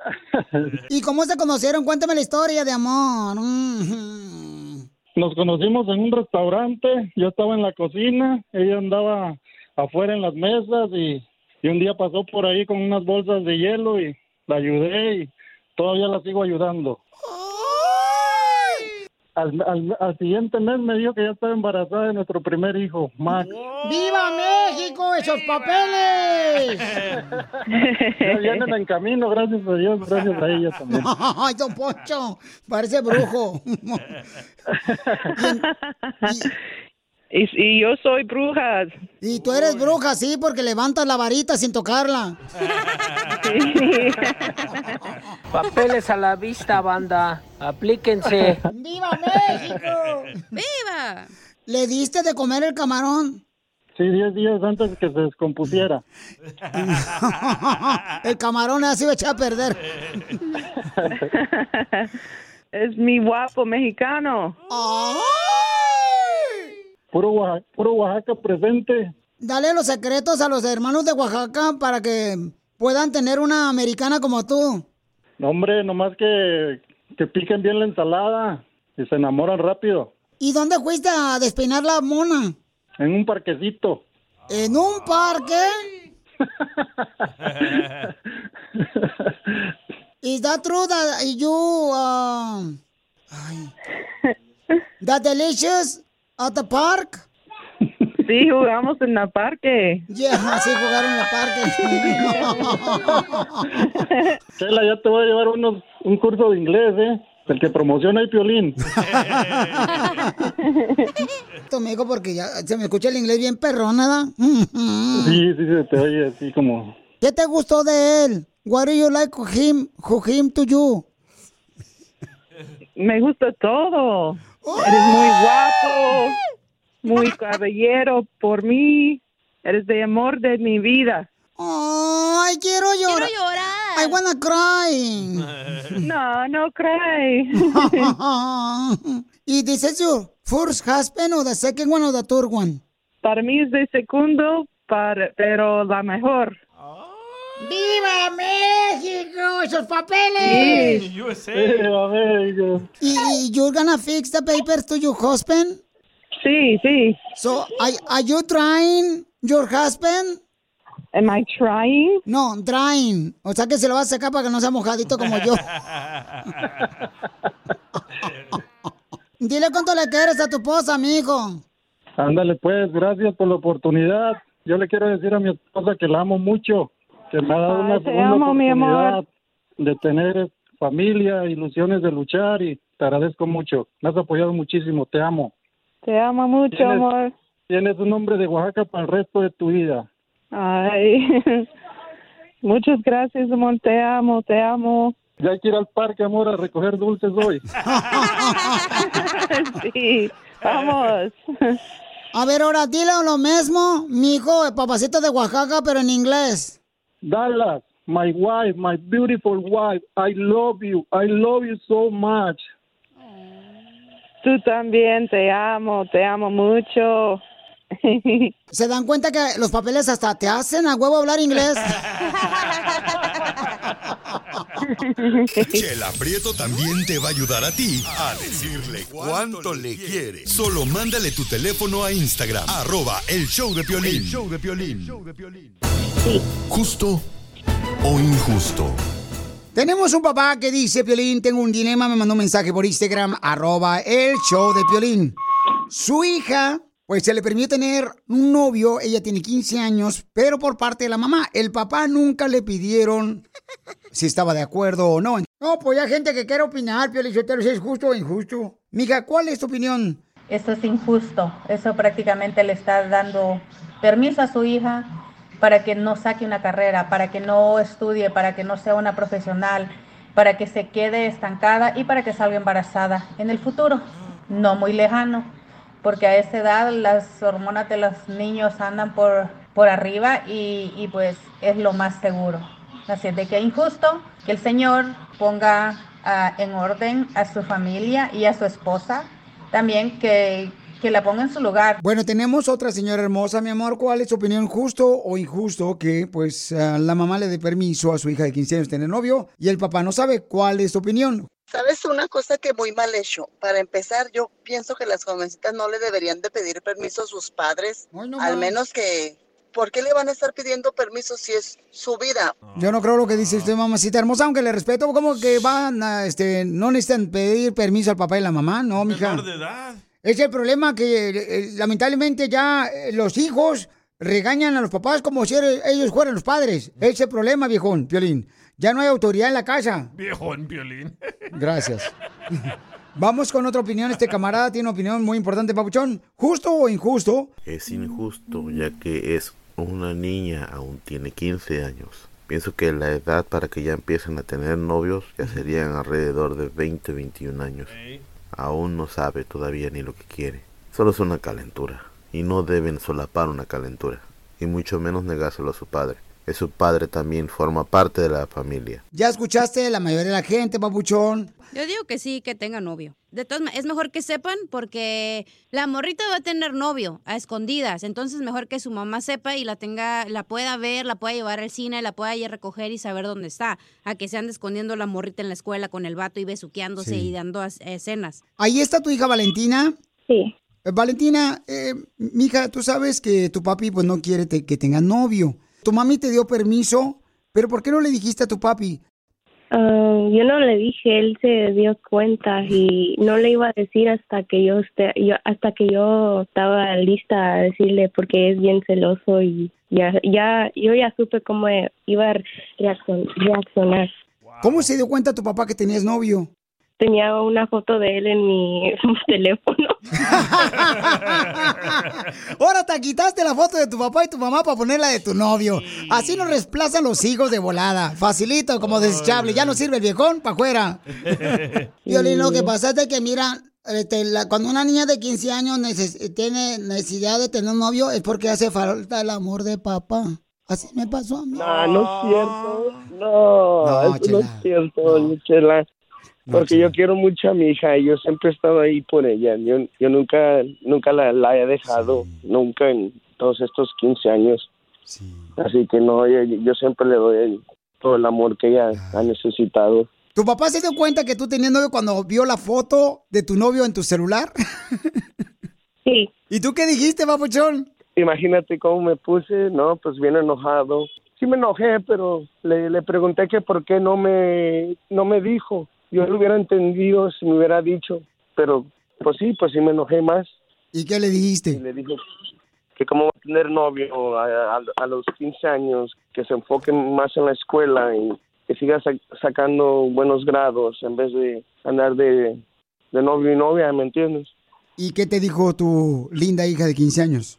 ¿Y cómo se conocieron? Cuéntame la historia de amor. Mm. Nos conocimos en un restaurante, yo estaba en la cocina, ella andaba afuera en las mesas y, y un día pasó por ahí con unas bolsas de hielo y la ayudé y todavía la sigo ayudando. Al, al- al siguiente mes me dijo que ya estaba embarazada de nuestro primer hijo, Max. ¡Viva México! ¡Esos papeles! Ya vienen en camino, gracias a Dios, gracias a ella también. ¡Ay, don Poncho! Parece brujo. Y, y yo soy bruja. Y tú eres bruja, sí, porque levantas la varita sin tocarla. Papeles a la vista, banda. Aplíquense. ¡Viva México! ¡Viva! ¿Le diste de comer el camarón? Sí, diez días antes que se descompusiera. el camarón ha sido echado a perder. es mi guapo mexicano. Puro, Oaxaca, puro Oaxaca presente. Dale los secretos a los hermanos de Oaxaca para que puedan tener una americana como tú. No, hombre, nomás que, que piquen bien la ensalada y se enamoran rápido. ¿Y dónde fuiste a despeinar la mona? En un parquecito. ¿En un parque? Is that true that you ay, that delicious at the park? Sí, jugamos en el parque. Yeah, sí jugaron en el parque. Chela, ya te voy a llevar unos, un curso de inglés, ¿eh? El que promociona el piolín. Esto me dijo porque ya se me escucha el inglés bien perrón, ¿verdad? Sí, sí, se te oye así como... ¿Qué te gustó de él? What do you like of him, of him to you? Me gusta todo. Eres muy guapo, muy caballero por mí. Eres de amor de mi vida. Ay, quiero llorar. Quiero llorar. I wanna cry. No, no cry. ¿Y this is your first husband or the second one or the third one? Para mí es de segundo, para, pero la mejor. ¡Viva México! ¡Esos papeles! Viva México. ¿Y, y you're gonna fix the papers to your husband? Sí, sí. So, are, are you trying your husband? Am I trying? No, drying. O sea que se lo va a sacar para que no sea mojadito como yo. Dile cuánto le quieres a tu esposa, mijo. Ándale, pues, gracias por la oportunidad. Yo le quiero decir a mi esposa que la amo mucho, que me ha dado Ay, una segunda amo, oportunidad de tener familia, ilusiones de luchar y te agradezco mucho. Me has apoyado muchísimo, te amo. Te amo mucho, Tienes- amor. Tienes un nombre de Oaxaca para el resto de tu vida. Ay. Muchas gracias, amor. Te amo, te amo. Ya hay que ir al parque, amor, a recoger dulces hoy. sí, vamos. A ver, ahora dile lo mismo, mijo, el papacito de Oaxaca, pero en inglés. Dallas, my wife, my beautiful wife, I love you. I love you so much. Tú también, te amo, te amo mucho. ¿Se dan cuenta que los papeles hasta te hacen a huevo hablar inglés? Chela Prieto también te va a ayudar a ti a decirle cuánto le quiere. Solo mándale tu teléfono a Instagram, arroba el show de Piolín. El show de Piolín. ¿Justo o injusto? Tenemos un papá que dice, Piolín, tengo un dilema, me mandó un mensaje por Instagram, arroba el show de Piolín. Su hija, pues se le permite tener un novio, ella tiene 15 años, pero por parte de la mamá. El papá nunca le pidieron si estaba de acuerdo o no. No, pues hay gente que quiere opinar, Piolín, si es justo o injusto. Mija, ¿cuál es tu opinión? Esto es injusto. Eso prácticamente le está dando permiso a su hija para que no saque una carrera, para que no estudie, para que no sea una profesional, para que se quede estancada y para que salga embarazada en el futuro, no muy lejano, porque a esa edad las hormonas de los niños andan por, por arriba y, y pues es lo más seguro. Así es de que es injusto que el Señor ponga ah, en orden a su familia y a su esposa, también que, que la ponga en su lugar. Bueno, tenemos otra señora hermosa, mi amor. ¿Cuál es tu opinión, justo o injusto, que pues ah, la mamá le dé permiso a su hija de 15 años tener novio y el papá no sabe? ¿Cuál es tu opinión? ¿Sabes una cosa que muy mal hecho? Para empezar, yo pienso que las jovencitas no le deberían de pedir permiso a sus padres, al menos que... ¿Por qué le van a estar pidiendo permiso si es su vida? Yo no creo lo que dice usted, mamacita hermosa, aunque le respeto, como que van a, este, no necesitan pedir permiso al papá y la mamá, no, mija. Menor de edad. Es el problema que eh, lamentablemente ya eh, los hijos regañan a los papás como si er- ellos fueran los padres. Ese es el problema, viejón, Piolín. Ya no hay autoridad en la casa. Viejo en violín. Gracias. Vamos con otra opinión. Este camarada tiene una opinión muy importante, Papuchón. ¿Justo o injusto? Es injusto ya que es una niña, aún tiene 15 años. Pienso que la edad para que ya empiecen a tener novios ya serían alrededor de 20, 21 años. Aún no sabe todavía ni lo que quiere. Solo es una calentura. Y no deben solapar una calentura. Y mucho menos negárselo a su padre. Que su padre también forma parte de la familia. Ya escuchaste la mayoría de la gente, Papuchón. Yo digo que sí, que tenga novio. De todas maneras, es mejor que sepan porque la morrita va a tener novio a escondidas. Entonces, mejor que su mamá sepa y la tenga, la pueda ver, la pueda llevar al cine, la pueda ir a recoger y saber dónde está. A que se ande escondiendo la morrita en la escuela con el vato y besuqueándose Sí. y dando as- escenas. Ahí está tu hija Valentina. Sí. Valentina, eh, mija, tú sabes que tu papi pues no quiere te- que tengas novio. Tu mami te dio permiso, pero ¿por qué no le dijiste a tu papi? Ah, yo no le dije, él se dio cuenta y no le iba a decir hasta que yo esté, yo, hasta que yo estaba lista a decirle porque es bien celoso y ya, ya, yo ya supe cómo iba a reaccion- reaccionar. ¿Cómo se dio cuenta tu papá que tenías novio? Tenía una foto de él en mi teléfono. Ahora te quitaste la foto de tu papá y tu mamá para ponerla de tu novio. Así nos desplazan los hijos de volada. Facilito, como desechable. Ya no sirve el viejón, para afuera. Violín, lo que pasa es que, mira, este, la- cuando una niña de 15 años neces- tiene necesidad de tener un novio es porque hace falta el amor de papá. Así me pasó a mí. No, no es cierto. No, No, eso no es cierto, Chela. Porque yo quiero mucho a mi hija y yo siempre he estado ahí por ella. Yo, yo nunca nunca la, la he dejado, nunca en todos estos 15 años. Así que no, yo, yo siempre le doy el- todo el amor que ella ha necesitado. ¿Tu papá se dio cuenta que tú tenías novio cuando vio la foto de tu novio en tu celular? Sí. ¿Y tú qué dijiste, papuchón? Imagínate cómo me puse, no, pues bien enojado. Sí me enojé, pero le, le pregunté que por qué no me, no me dijo. Yo lo hubiera entendido si me hubiera dicho, pero pues sí, pues sí me enojé más. ¿Y qué le dijiste? Y le dije que cómo va a tener novio a, a- a los 15 años, que se enfoque más en la escuela y que siga sa- sacando buenos grados en vez de andar de, de novio y novia, ¿me entiendes? ¿Y qué te dijo tu linda hija de 15 años?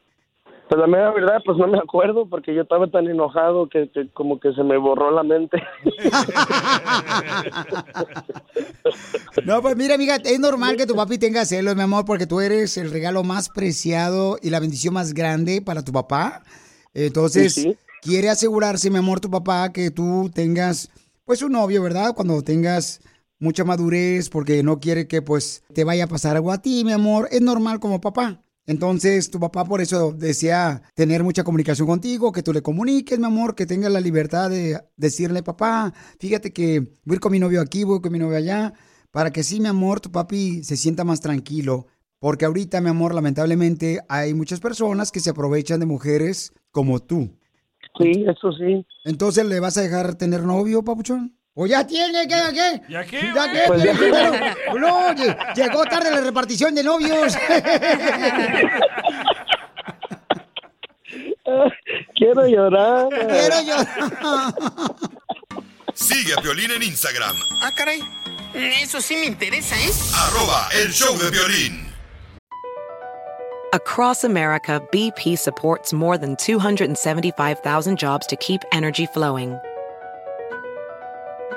Pues la mera verdad, pues no me acuerdo porque yo estaba tan enojado que, que como que se me borró la mente. No, pues mira, amiga, es normal que tu papi tenga celos, mi amor, porque tú eres el regalo más preciado y la bendición más grande para tu papá. Entonces, Sí, sí. quiere asegurarse, mi amor, tu papá, que tú tengas, pues, un novio, ¿verdad? Cuando tengas mucha madurez, porque no quiere que, pues, te vaya a pasar algo a ti, mi amor. Es normal como papá. Entonces, tu papá por eso desea tener mucha comunicación contigo, que tú le comuniques, mi amor, que tengas la libertad de decirle, papá, fíjate que voy con mi novio aquí, voy con mi novio allá, para que sí, mi amor, tu papi se sienta más tranquilo. Porque ahorita, mi amor, lamentablemente hay muchas personas que se aprovechan de mujeres como tú. Sí, eso sí. Entonces, ¿le vas a dejar tener novio, papuchón? ¿O ya tiene? ¿Qué? ¿Qué? ¿Ya qué? ¿Ya qué? Pues ya. Pero, no, lle- llegó tarde la repartición de novios. Quiero llorar. Quiero llorar. Sigue a Piolín en Instagram, Ah, caray. Eso sí me interesa, ¿eh? arroba el show de violín. Across America, BP supports more than 275,000 jobs to keep energy flowing.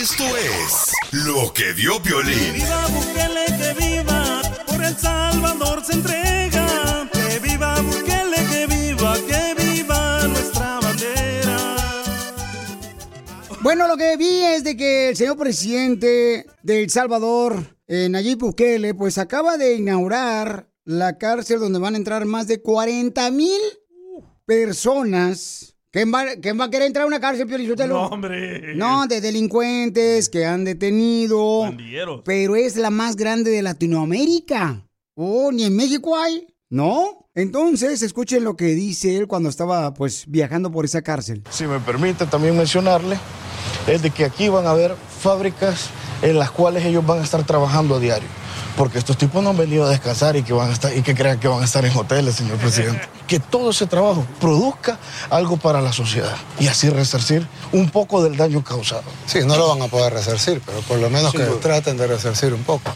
Esto es lo que dio Piolín. viva Bukele, que viva, por El Salvador se entrega. Que viva Bukele, que viva, que viva nuestra bandera. Bueno, lo que vi es de que el señor presidente de El Salvador, eh, Nayib Bukele, pues acaba de inaugurar la cárcel donde van a entrar más de 40 mil personas. ¿Quién va, quién va a querer entrar a una cárcel, Pio? No, hombre. No, de delincuentes que han detenido. Pandilleros. Pero es la más grande de Latinoamérica. Oh, ni en México hay. ¿No? Entonces, escuchen lo que dice él cuando estaba, pues, viajando por esa cárcel. Si me permite también mencionarle, es de que aquí van a haber fábricas en las cuales ellos van a estar trabajando a diario. Porque estos tipos no han venido a descansar y que, van a estar, y que crean que van a estar en hoteles, señor presidente. Que todo ese trabajo produzca algo para la sociedad y así resarcir un poco del daño causado. Sí, no lo van a poder resarcir, pero por lo menos que duda. traten de resarcir un poco.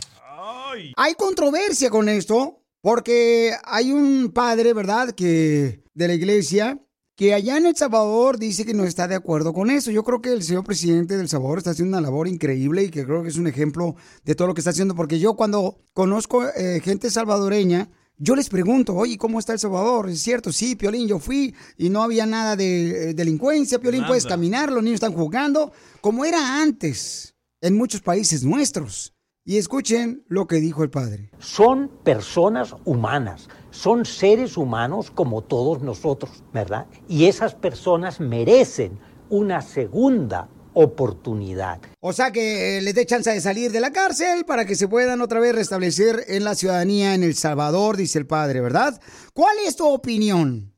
Hay controversia con esto, porque hay un padre, ¿verdad?, que de la iglesia, que allá en El Salvador dice que no está de acuerdo con eso. Yo creo que el señor presidente del Salvador está haciendo una labor increíble y que creo que es un ejemplo de todo lo que está haciendo, porque yo cuando conozco eh, gente salvadoreña, yo les pregunto, oye, ¿cómo está El Salvador? Es cierto, sí, Piolín, yo fui y no había nada de eh, delincuencia, Piolín, Nada. puedes caminar, los niños están jugando, como era antes en muchos países nuestros. Y escuchen lo que dijo el padre. Son personas humanas, son seres humanos como todos nosotros, ¿verdad? Y esas personas merecen una segunda oportunidad. O sea, que eh, les dé chance de salir de la cárcel para que se puedan otra vez restablecer en la ciudadanía en El Salvador, dice el padre, ¿verdad? ¿Cuál es tu opinión?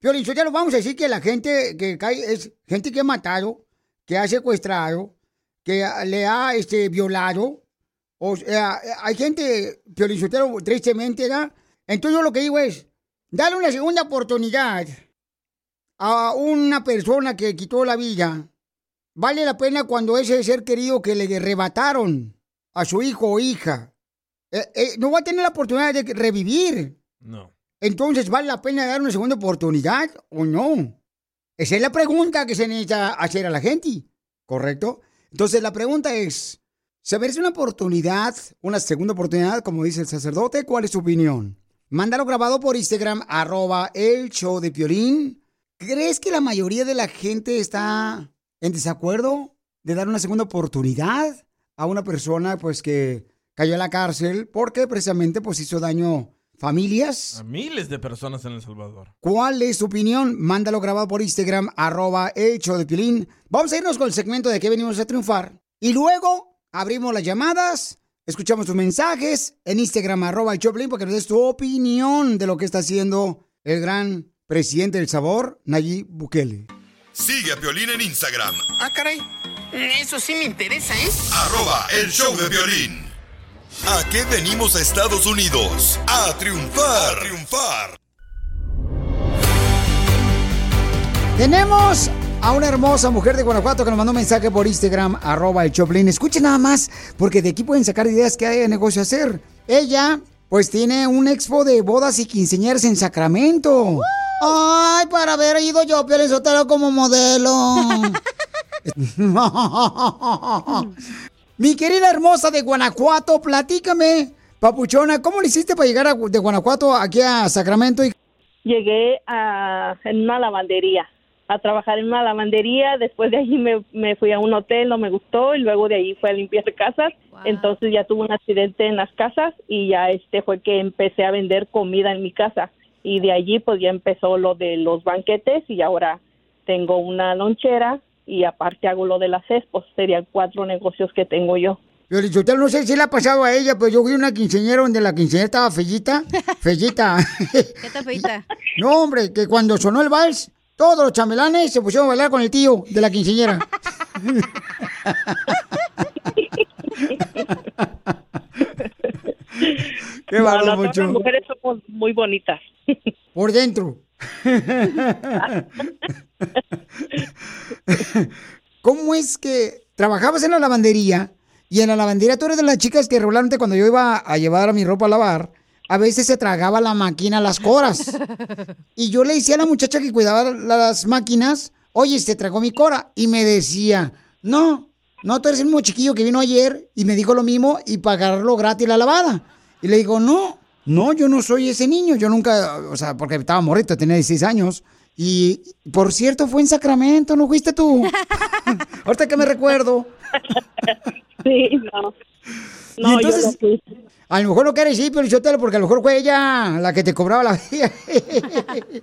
Piolín, ya lo vamos a decir que la gente que cae es gente que ha matado, que ha secuestrado, que le ha este, violado. O sea, hay gente, Piolín tristemente, ¿verdad? Entonces yo lo que digo es, dale una segunda oportunidad a una persona que quitó la vida, vale la pena cuando ese ser querido que le arrebataron a su hijo o hija, eh, eh, no va a tener la oportunidad de revivir. No. Entonces, ¿vale la pena dar una segunda oportunidad o no? Esa es la pregunta que se necesita hacer a la gente, ¿correcto? Entonces, la pregunta es, ¿se merece una oportunidad, una segunda oportunidad, como dice el sacerdote? ¿Cuál es su opinión? Mándalo grabado por Instagram, arroba el show de Piolín. ¿Crees que la mayoría de la gente está en desacuerdo de dar una segunda oportunidad a una persona pues que cayó a la cárcel porque precisamente pues hizo daño familias? A miles de personas en El Salvador. ¿Cuál es su opinión? Mándalo grabado por Instagram, arroba el show de Piolín. Vamos a irnos con el segmento de que venimos a triunfar. Y luego abrimos las llamadas, escuchamos tus mensajes en Instagram, arroba el show de Piolín, porque nos des tu opinión de lo que está haciendo el gran presidente del sabor, Nayib Bukele. Sigue a Piolín en Instagram, Ah, caray. Eso sí me interesa, ¿eh? arroba el show de violín. ¿A qué venimos a Estados Unidos? A triunfar. A triunfar. Tenemos a una hermosa mujer de Guanajuato que nos mandó un mensaje por Instagram, arroba el Choplin. Escuchen nada más, porque de aquí pueden sacar ideas que hay de negocio hacer. Ella, pues tiene un expo de bodas y quinceañeras en Sacramento. Ay, para haber ido yo, Piolín Sotelo, como modelo. Mi querida hermosa de Guanajuato, platícame, papuchona, ¿cómo le hiciste para llegar a- de Guanajuato aquí a Sacramento? Y... Llegué a, en una lavandería, a trabajar en una lavandería. Después de allí me, me fui a un hotel, no me gustó, y luego de ahí fue a limpiar casas. Entonces ya tuve un accidente en las casas y ya este fue que empecé a vender comida en mi casa. Y de allí pues ya empezó lo de los banquetes y ahora tengo una lonchera y aparte hago lo de las expos. Serían cuatro negocios que tengo yo. Piolichotelo, no sé si le ha pasado a ella, pero yo vi una quinceañera donde la quinceañera estaba fellita. Fellita. ¿Qué te feita? No, hombre, que cuando sonó el vals, todos los chamelanes se pusieron a bailar con el tío de la quinceañera. Qué No, bárbaro, no, las mujeres somos muy bonitas. Por dentro. ¿Cómo es que trabajabas en la lavandería y en la lavandería tú eres de las chicas que regularmente cuando yo iba a llevar a mi ropa a lavar, a veces se tragaba la máquina las coras? Y yo le decía a la muchacha que cuidaba las máquinas, oye, se tragó mi cora. Y me decía, no, no, tú eres el mismo chiquillo que vino ayer y me dijo lo mismo y pagarlo gratis la lavada. Y le digo, no, no, yo no soy ese niño, yo nunca, o sea, porque estaba morrito, tenía 16 años. Y, por cierto, fue en Sacramento, ¿no fuiste tú? Ahorita que me recuerdo. Sí, no. Y No, yo entonces, no fui. A lo mejor no quieres ir, pero yo te lo- porque a lo mejor fue ella la que te cobraba la vida.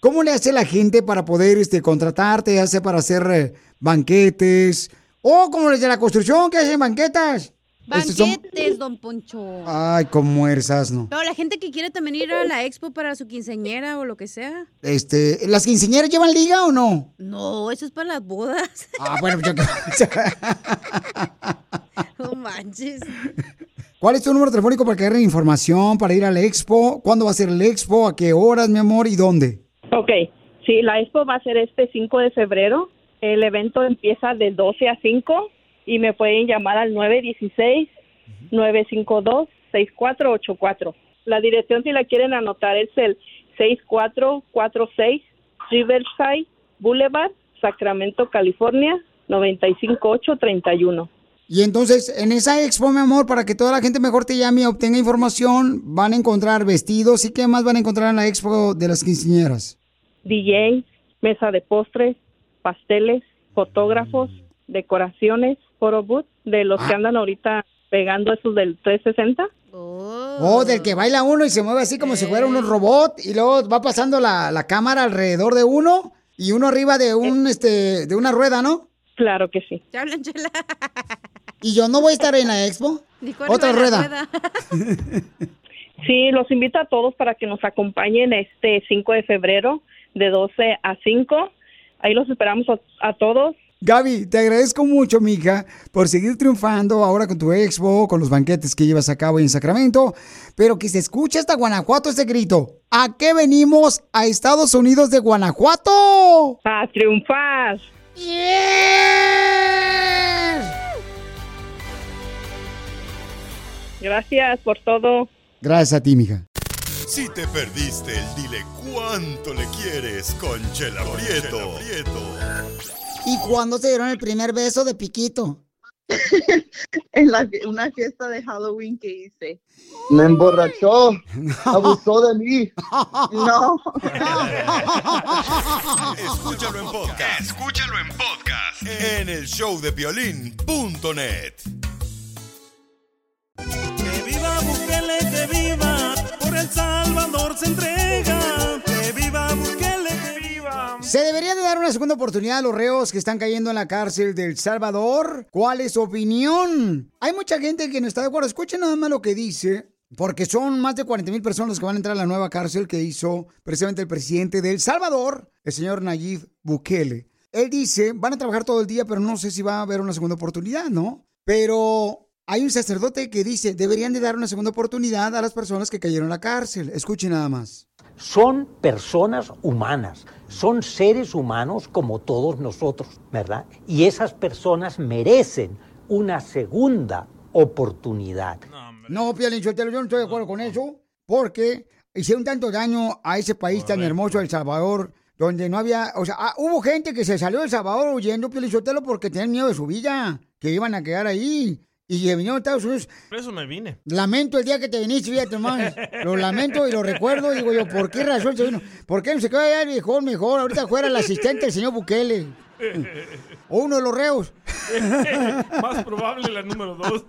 ¿Cómo le hace la gente para poder este, contratarte, hace para hacer eh, banquetes? O como los de la construcción que hacen banquetas. Son- Banquetes, don Poncho. Ay, cómo eres asno. No, la gente que quiere también ir a la expo para su quinceañera o lo que sea. Este, ¿Las quinceañeras llevan liga o no? No, eso es para las bodas. Ah, bueno, yo... No manches. ¿Cuál es tu número telefónico para que información, para ir a la expo? ¿Cuándo va a ser el expo? ¿A qué horas, mi amor? ¿Y dónde? Ok, sí, la expo va a ser este 5 de febrero. El evento empieza de 12 a 5 y me pueden llamar al 916-952-6484. La dirección, si la quieren anotar, es el 6446 Riverside Boulevard, Sacramento, California, 95831. Y entonces, en esa expo, mi amor, para que toda la gente mejor te llame y obtenga información, van a encontrar vestidos y qué más van a encontrar en la expo de las quinceañeras. DJ, mesa de postres, pasteles, fotógrafos, decoraciones, photo booth, de los que andan ahorita pegando esos del 360. Oh, del que baila uno y se mueve así como si fuera un robot y luego va pasando la, la cámara alrededor de uno y uno arriba de un este de una rueda, ¿no? Claro que sí. Y yo no voy a estar en la expo. Otra rueda. Sí, los invito a todos para que nos acompañen este 5 de febrero de 12 a 5. Ahí los esperamos a, a todos. Gaby, te agradezco mucho, mija, por seguir triunfando ahora con tu expo, con los banquetes que llevas a cabo en Sacramento, pero que se escuche hasta Guanajuato este grito. ¿A qué venimos a Estados Unidos de Guanajuato? A triunfar. Gracias por todo. Gracias a ti, mija. Si te perdiste el dile cuánto le quieres con Chela Prieto. ¿Y cuándo se dieron el primer beso de Piquito? en la- una fiesta de Halloween que hice. Me emborrachó, abusó de mí. No. Escúchalo en podcast. Escúchalo en podcast en el showdepiolín.net. que viva, por El Salvador se entrega. Que viva Bukele, viva. ¿Se debería de dar una segunda oportunidad a los reos que están cayendo en la cárcel del Salvador? ¿Cuál es su opinión? Hay mucha gente que no está de acuerdo. Escuchen nada más lo que dice, porque son más de 40 mil personas los que van a entrar a la nueva cárcel que hizo precisamente el presidente del Salvador, el señor Nayib Bukele. Él dice, van a trabajar todo el día, pero no sé si va a haber una segunda oportunidad, ¿no? Pero hay un sacerdote que dice, deberían de dar una segunda oportunidad a las personas que cayeron en la cárcel. Escuchen nada más. Son personas humanas, son seres humanos como todos nosotros, ¿verdad? Y esas personas merecen una segunda oportunidad. No, Piolín Sotelo, yo no estoy de acuerdo con eso, porque hicieron tanto daño a ese país tan hermoso, El Salvador, donde no había, o sea, ah, hubo gente que se salió de El Salvador huyendo, Sotelo, porque tenían miedo de su vida, que iban a quedar ahí, y vinieron a Estados Unidos. Por eso me vine. Lamento el día que te viniste, fíjate, hermano. Lo lamento y lo recuerdo. Digo yo, ¿por qué razón se vino? ¿Por qué no se quedó allá mejor, mejor? Ahorita fuera el asistente del señor Bukele. O uno de los reos. Más probable la número dos.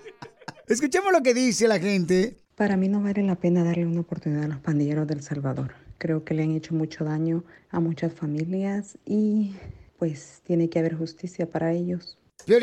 Escuchemos lo que dice la gente. Para mí no vale la pena darle una oportunidad a los pandilleros del Salvador. Creo que le han hecho mucho daño a muchas familias y pues tiene que haber justicia para ellos.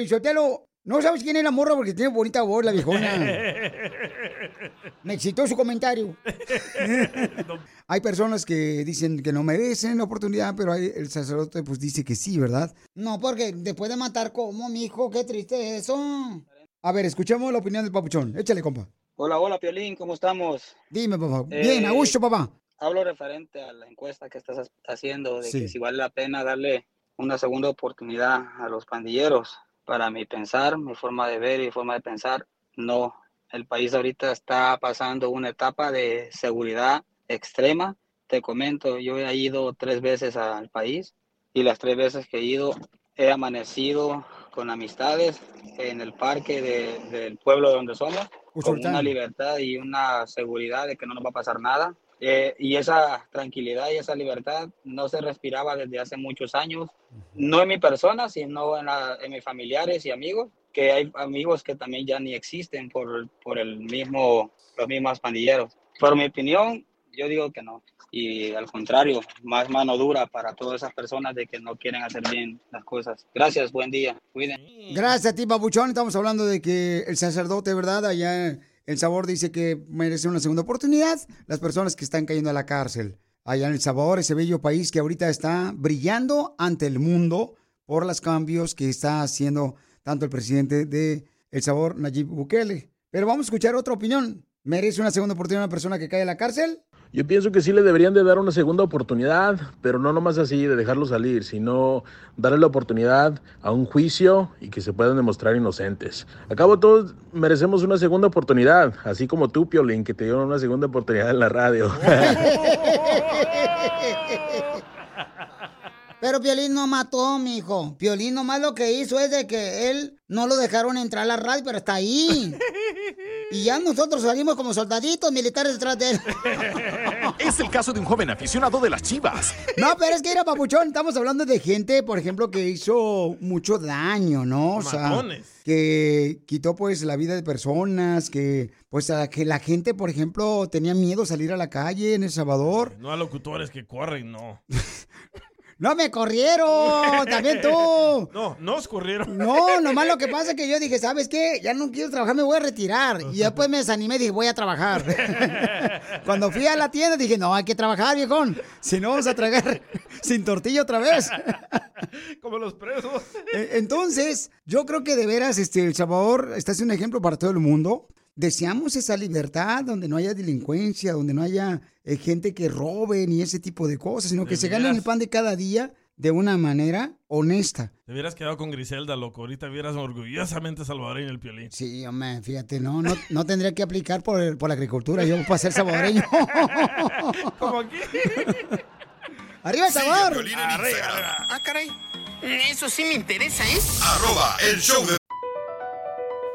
Sotelo, no sabes quién es la morra porque tiene bonita voz, la viejona. Me excitó su comentario. hay personas que dicen que no merecen la oportunidad, pero hay- el sacerdote pues dice que sí, ¿verdad? No, porque después de matar como, mijo, qué triste eso. A ver, escuchemos la opinión del papuchón. Échale, compa. Hola, hola, Piolín, ¿cómo estamos? Dime, papá. Eh, Bien, a gusto, papá. Hablo referente a la encuesta que estás ha- haciendo de Sí. que si vale la pena darle una segunda oportunidad a los pandilleros. Para mi pensar, mi forma de ver y forma de pensar, no. El país ahorita está pasando una etapa de seguridad extrema. Te comento, yo he ido tres veces al país y las tres veces que he ido he amanecido con amistades en el parque de- del pueblo donde somos, con una libertad y una seguridad de que no nos va a pasar nada. Eh, y esa tranquilidad y esa libertad no se respiraba desde hace muchos años, no en mi persona, sino en, la- en mis familiares y amigos, que hay amigos que también ya ni existen por, por el mismo, los mismos pandilleros. Por mi opinión, yo digo que no. Y al contrario, más mano dura para todas esas personas de que no quieren hacer bien las cosas. Gracias, buen día. Cuiden. Gracias a ti, papuchón. Estamos hablando de que el sacerdote, ¿verdad? Allá El Sabor dice que merece una segunda oportunidad las personas que están cayendo a la cárcel. Allá en El Sabor, ese bello país que ahorita está brillando ante el mundo por los cambios que está haciendo tanto el presidente de El Sabor, Nayib Bukele. Pero vamos a escuchar otra opinión. ¿Merece una segunda oportunidad una persona que cae a la cárcel? Yo pienso que sí le deberían de dar una segunda oportunidad, pero no nomás así de dejarlo salir, sino darle la oportunidad a un juicio y que se puedan demostrar inocentes. A cabo todos merecemos una segunda oportunidad, así como tú, Piolín, que te dieron una segunda oportunidad en la radio. Pero Piolín no mató, mijo. Piolín nomás lo que hizo es de que él no lo dejaron entrar a la radio, pero está ahí. Y ya nosotros salimos como soldaditos militares detrás de él. Es el caso de un joven aficionado de las chivas. No, pero es que era papuchón. Estamos hablando de gente, por ejemplo, que hizo mucho daño, ¿no? O sea, Matones. que quitó pues la vida de personas, que pues a que la gente, por ejemplo, tenía miedo salir a la calle en El Salvador. No a locutores que corren, no. No me corrieron, también tú. No, nos corrieron. No, nomás lo que pasa es que yo dije, ¿sabes qué? Ya no quiero trabajar, me voy a retirar. Y después me desanimé y dije, voy a trabajar. Cuando fui a la tienda dije, no, hay que trabajar, viejón. Si no, vamos a tragar sin tortilla otra vez. Como los presos. Eh, Entonces, yo creo que de veras, este, El Salvador está siendo un ejemplo para todo el mundo. Deseamos esa libertad donde no haya delincuencia, donde no haya eh, gente que robe ni ese tipo de cosas, sino que se ganen el pan de cada día de una manera honesta. Te hubieras quedado con Griselda, loco. Ahorita vieras orgullosamente salvadoreño el piolín. Sí, hombre, fíjate, no, no, no tendría que aplicar por, por la agricultura yo para ser salvadoreño. Como aquí. ¡Arriba el sabor! Ah, caray. Eso sí me interesa, ¿eh? Arroba el show de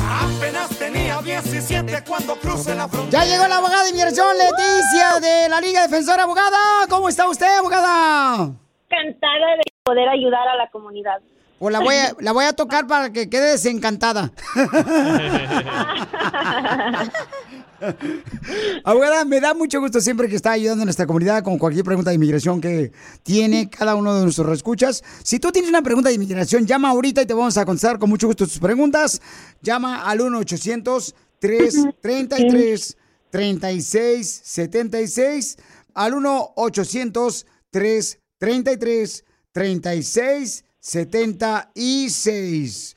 Apenas tenía 17 cuando crucé la frontera. Ya llegó la abogada de inmigración Leticia de la Liga Defensora Abogada. ¿Cómo está usted, abogada? Encantada de poder ayudar a la comunidad. Pues la voy a, la voy a tocar para que quede desencantada. Abogada, me da mucho gusto siempre que está ayudando a nuestra comunidad con cualquier pregunta de inmigración que tiene cada uno de nuestros escuchas. Si tú tienes una pregunta de inmigración, llama ahorita y te vamos a contestar con mucho gusto tus preguntas. Llama al 1-800-333-3676. Al 1-800-333-3676.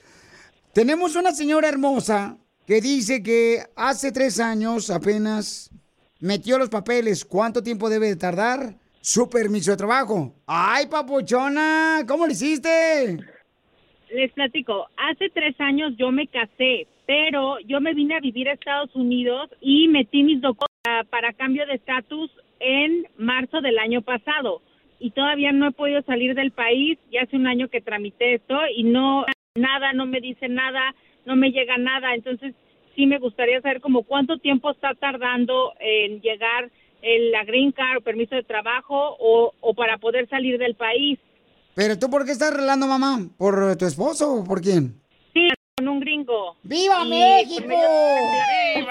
Tenemos una señora hermosa que dice que hace tres años apenas metió los papeles. ¿Cuánto tiempo debe de tardar su permiso de trabajo? ¡Ay, papuchona! ¿Cómo lo hiciste? Les platico, hace tres años yo me casé, pero yo me vine a vivir a Estados Unidos y metí mis documentos para, para cambio de estatus en marzo del año pasado. Y todavía no he podido salir del país, ya hace un año que tramité esto y no, nada, no me dice nada, no me llega nada. Entonces, sí me gustaría saber como cuánto tiempo está tardando en llegar el, la green card o permiso de trabajo o, o para poder salir del país. ¿Pero tú por qué estás arreglando, mamá? ¿Por tu esposo o por quién? Sí, con un gringo. ¡Viva Y México! medio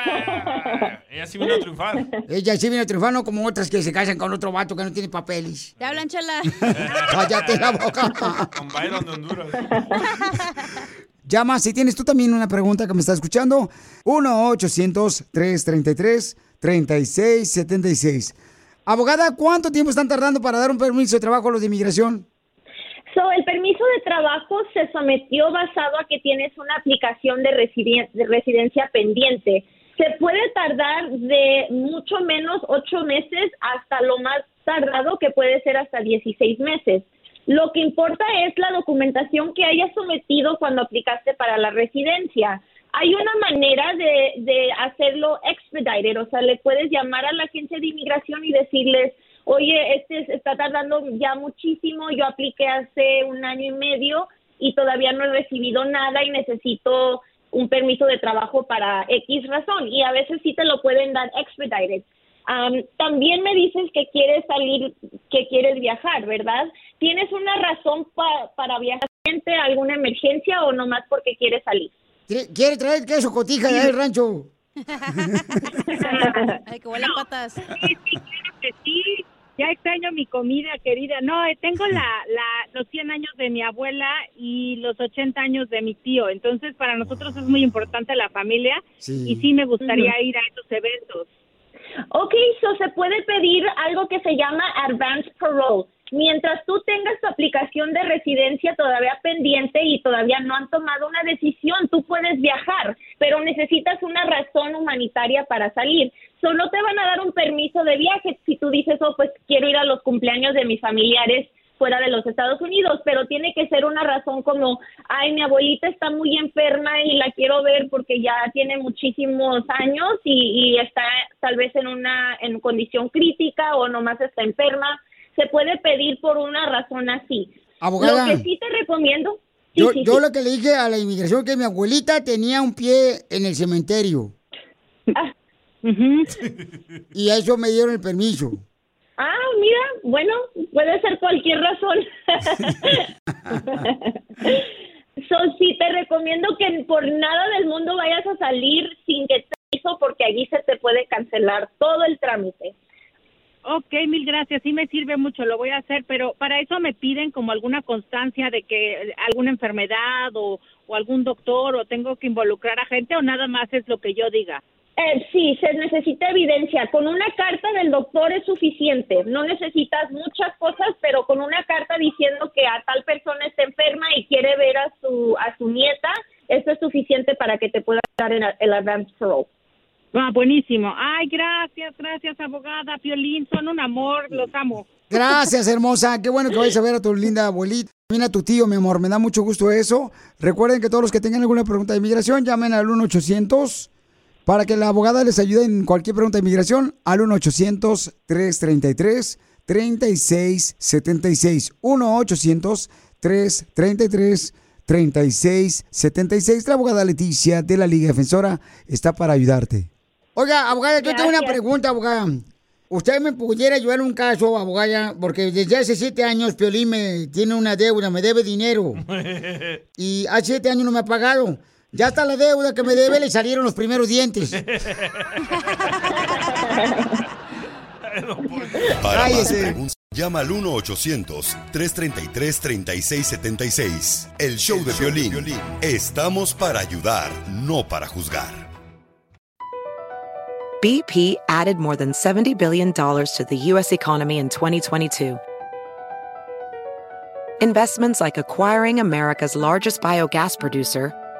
Ella sí vino a triunfar. Ella sí viene a triunfar, no como otras que se casan con otro vato que no tiene papeles. Te hablan, chala. Cállate la boca. Con Byron de Honduras. Llama si tienes tú también una pregunta que me está escuchando. 1-800-333-3676. Abogada, ¿cuánto tiempo están tardando para dar un permiso de trabajo a los de inmigración? So, el permiso de trabajo se sometió basado a que tienes una aplicación de, de residencia pendiente. Se puede tardar de mucho menos ocho meses hasta lo más tardado que puede ser hasta 16 meses. Lo que importa es la documentación que hayas sometido cuando aplicaste para la residencia. Hay una manera de, de hacerlo expedited, o sea, le puedes llamar a la agencia de inmigración y decirles, oye, este está tardando ya muchísimo, yo apliqué hace un año y medio y todavía no he recibido nada y necesito un permiso de trabajo para X razón y a veces sí te lo pueden dar expedited. Am, también me dices que quieres salir, que quieres viajar, ¿verdad? ¿Tienes una razón pa- para viajar? ¿Alguna emergencia o nomás porque quieres salir? ¿Quiere traer queso cotija del rancho? Ay, que huele patas. Sí, sí, claro que sí. Ya extraño mi comida, querida. No, eh, tengo la, la, los 100 años de mi abuela y los 80 años de mi tío. Entonces, para nosotros es muy importante la familia Sí. y sí me gustaría ir a esos eventos. Ok, so se puede pedir algo que se llama advance parole. Mientras tú tengas tu aplicación de residencia todavía pendiente y todavía no han tomado una decisión, tú puedes viajar, pero necesitas una razón humanitaria para salir. Solo te van a dar un permiso de viaje si tú dices, oh, pues quiero ir a los cumpleaños de mis familiares fuera de los Estados Unidos, pero tiene que ser una razón como, ay, mi abuelita está muy enferma y la quiero ver porque ya tiene muchísimos años y, y está tal vez en una en condición crítica o nomás está enferma. Se puede pedir por una razón así. Abogada. Lo que sí te recomiendo. sí, Yo, sí, yo sí. lo que le dije a la inmigración que mi abuelita tenía un pie en el cementerio. Ah. Y a eso me dieron el permiso. Ah, mira, bueno, puede ser cualquier razón. so, sí, te recomiendo que por nada del mundo vayas a salir sin que te hizo porque allí se te puede cancelar todo el trámite. Ok, mil gracias. Sí me sirve mucho, lo voy a hacer, pero para eso me piden como alguna constancia de que eh, alguna enfermedad o, o algún doctor o tengo que involucrar a gente o nada más es lo que yo diga. Eh, sí, se necesita evidencia. Con una carta del doctor es suficiente. No necesitas muchas cosas, pero con una carta diciendo que a tal persona está enferma y quiere ver a su a su nieta, eso es suficiente para que te pueda dar el, el advance parole. Ah, buenísimo. Ay, gracias, gracias, abogada. Violín, son un amor, los amo. Gracias, hermosa. Qué bueno que vayas a ver a tu linda abuelita. También a tu tío, mi amor. Me da mucho gusto eso. Recuerden que todos los que tengan alguna pregunta de inmigración, llamen al 1-800 para que la abogada les ayude en cualquier pregunta de inmigración al 1-800-333-3676. 1-800-333-3676. La abogada Leticia de la Liga Defensora está para ayudarte. Oiga, abogada, yo tengo una pregunta, abogada. ¿Usted me pudiera ayudar en un caso, abogada? Porque desde hace siete años Piolín me tiene una deuda, me debe dinero. Y hace siete años no me ha pagado. Ya está la deuda que me debe, le salieron los primeros dientes. Para más Cállese. preguntas, llama al 1-800-333-3676. El show de violín. Estamos para ayudar, no para juzgar. BP added more than $70 billion to the U.S. economy in 2022. Investments like acquiring America's largest biogas producer,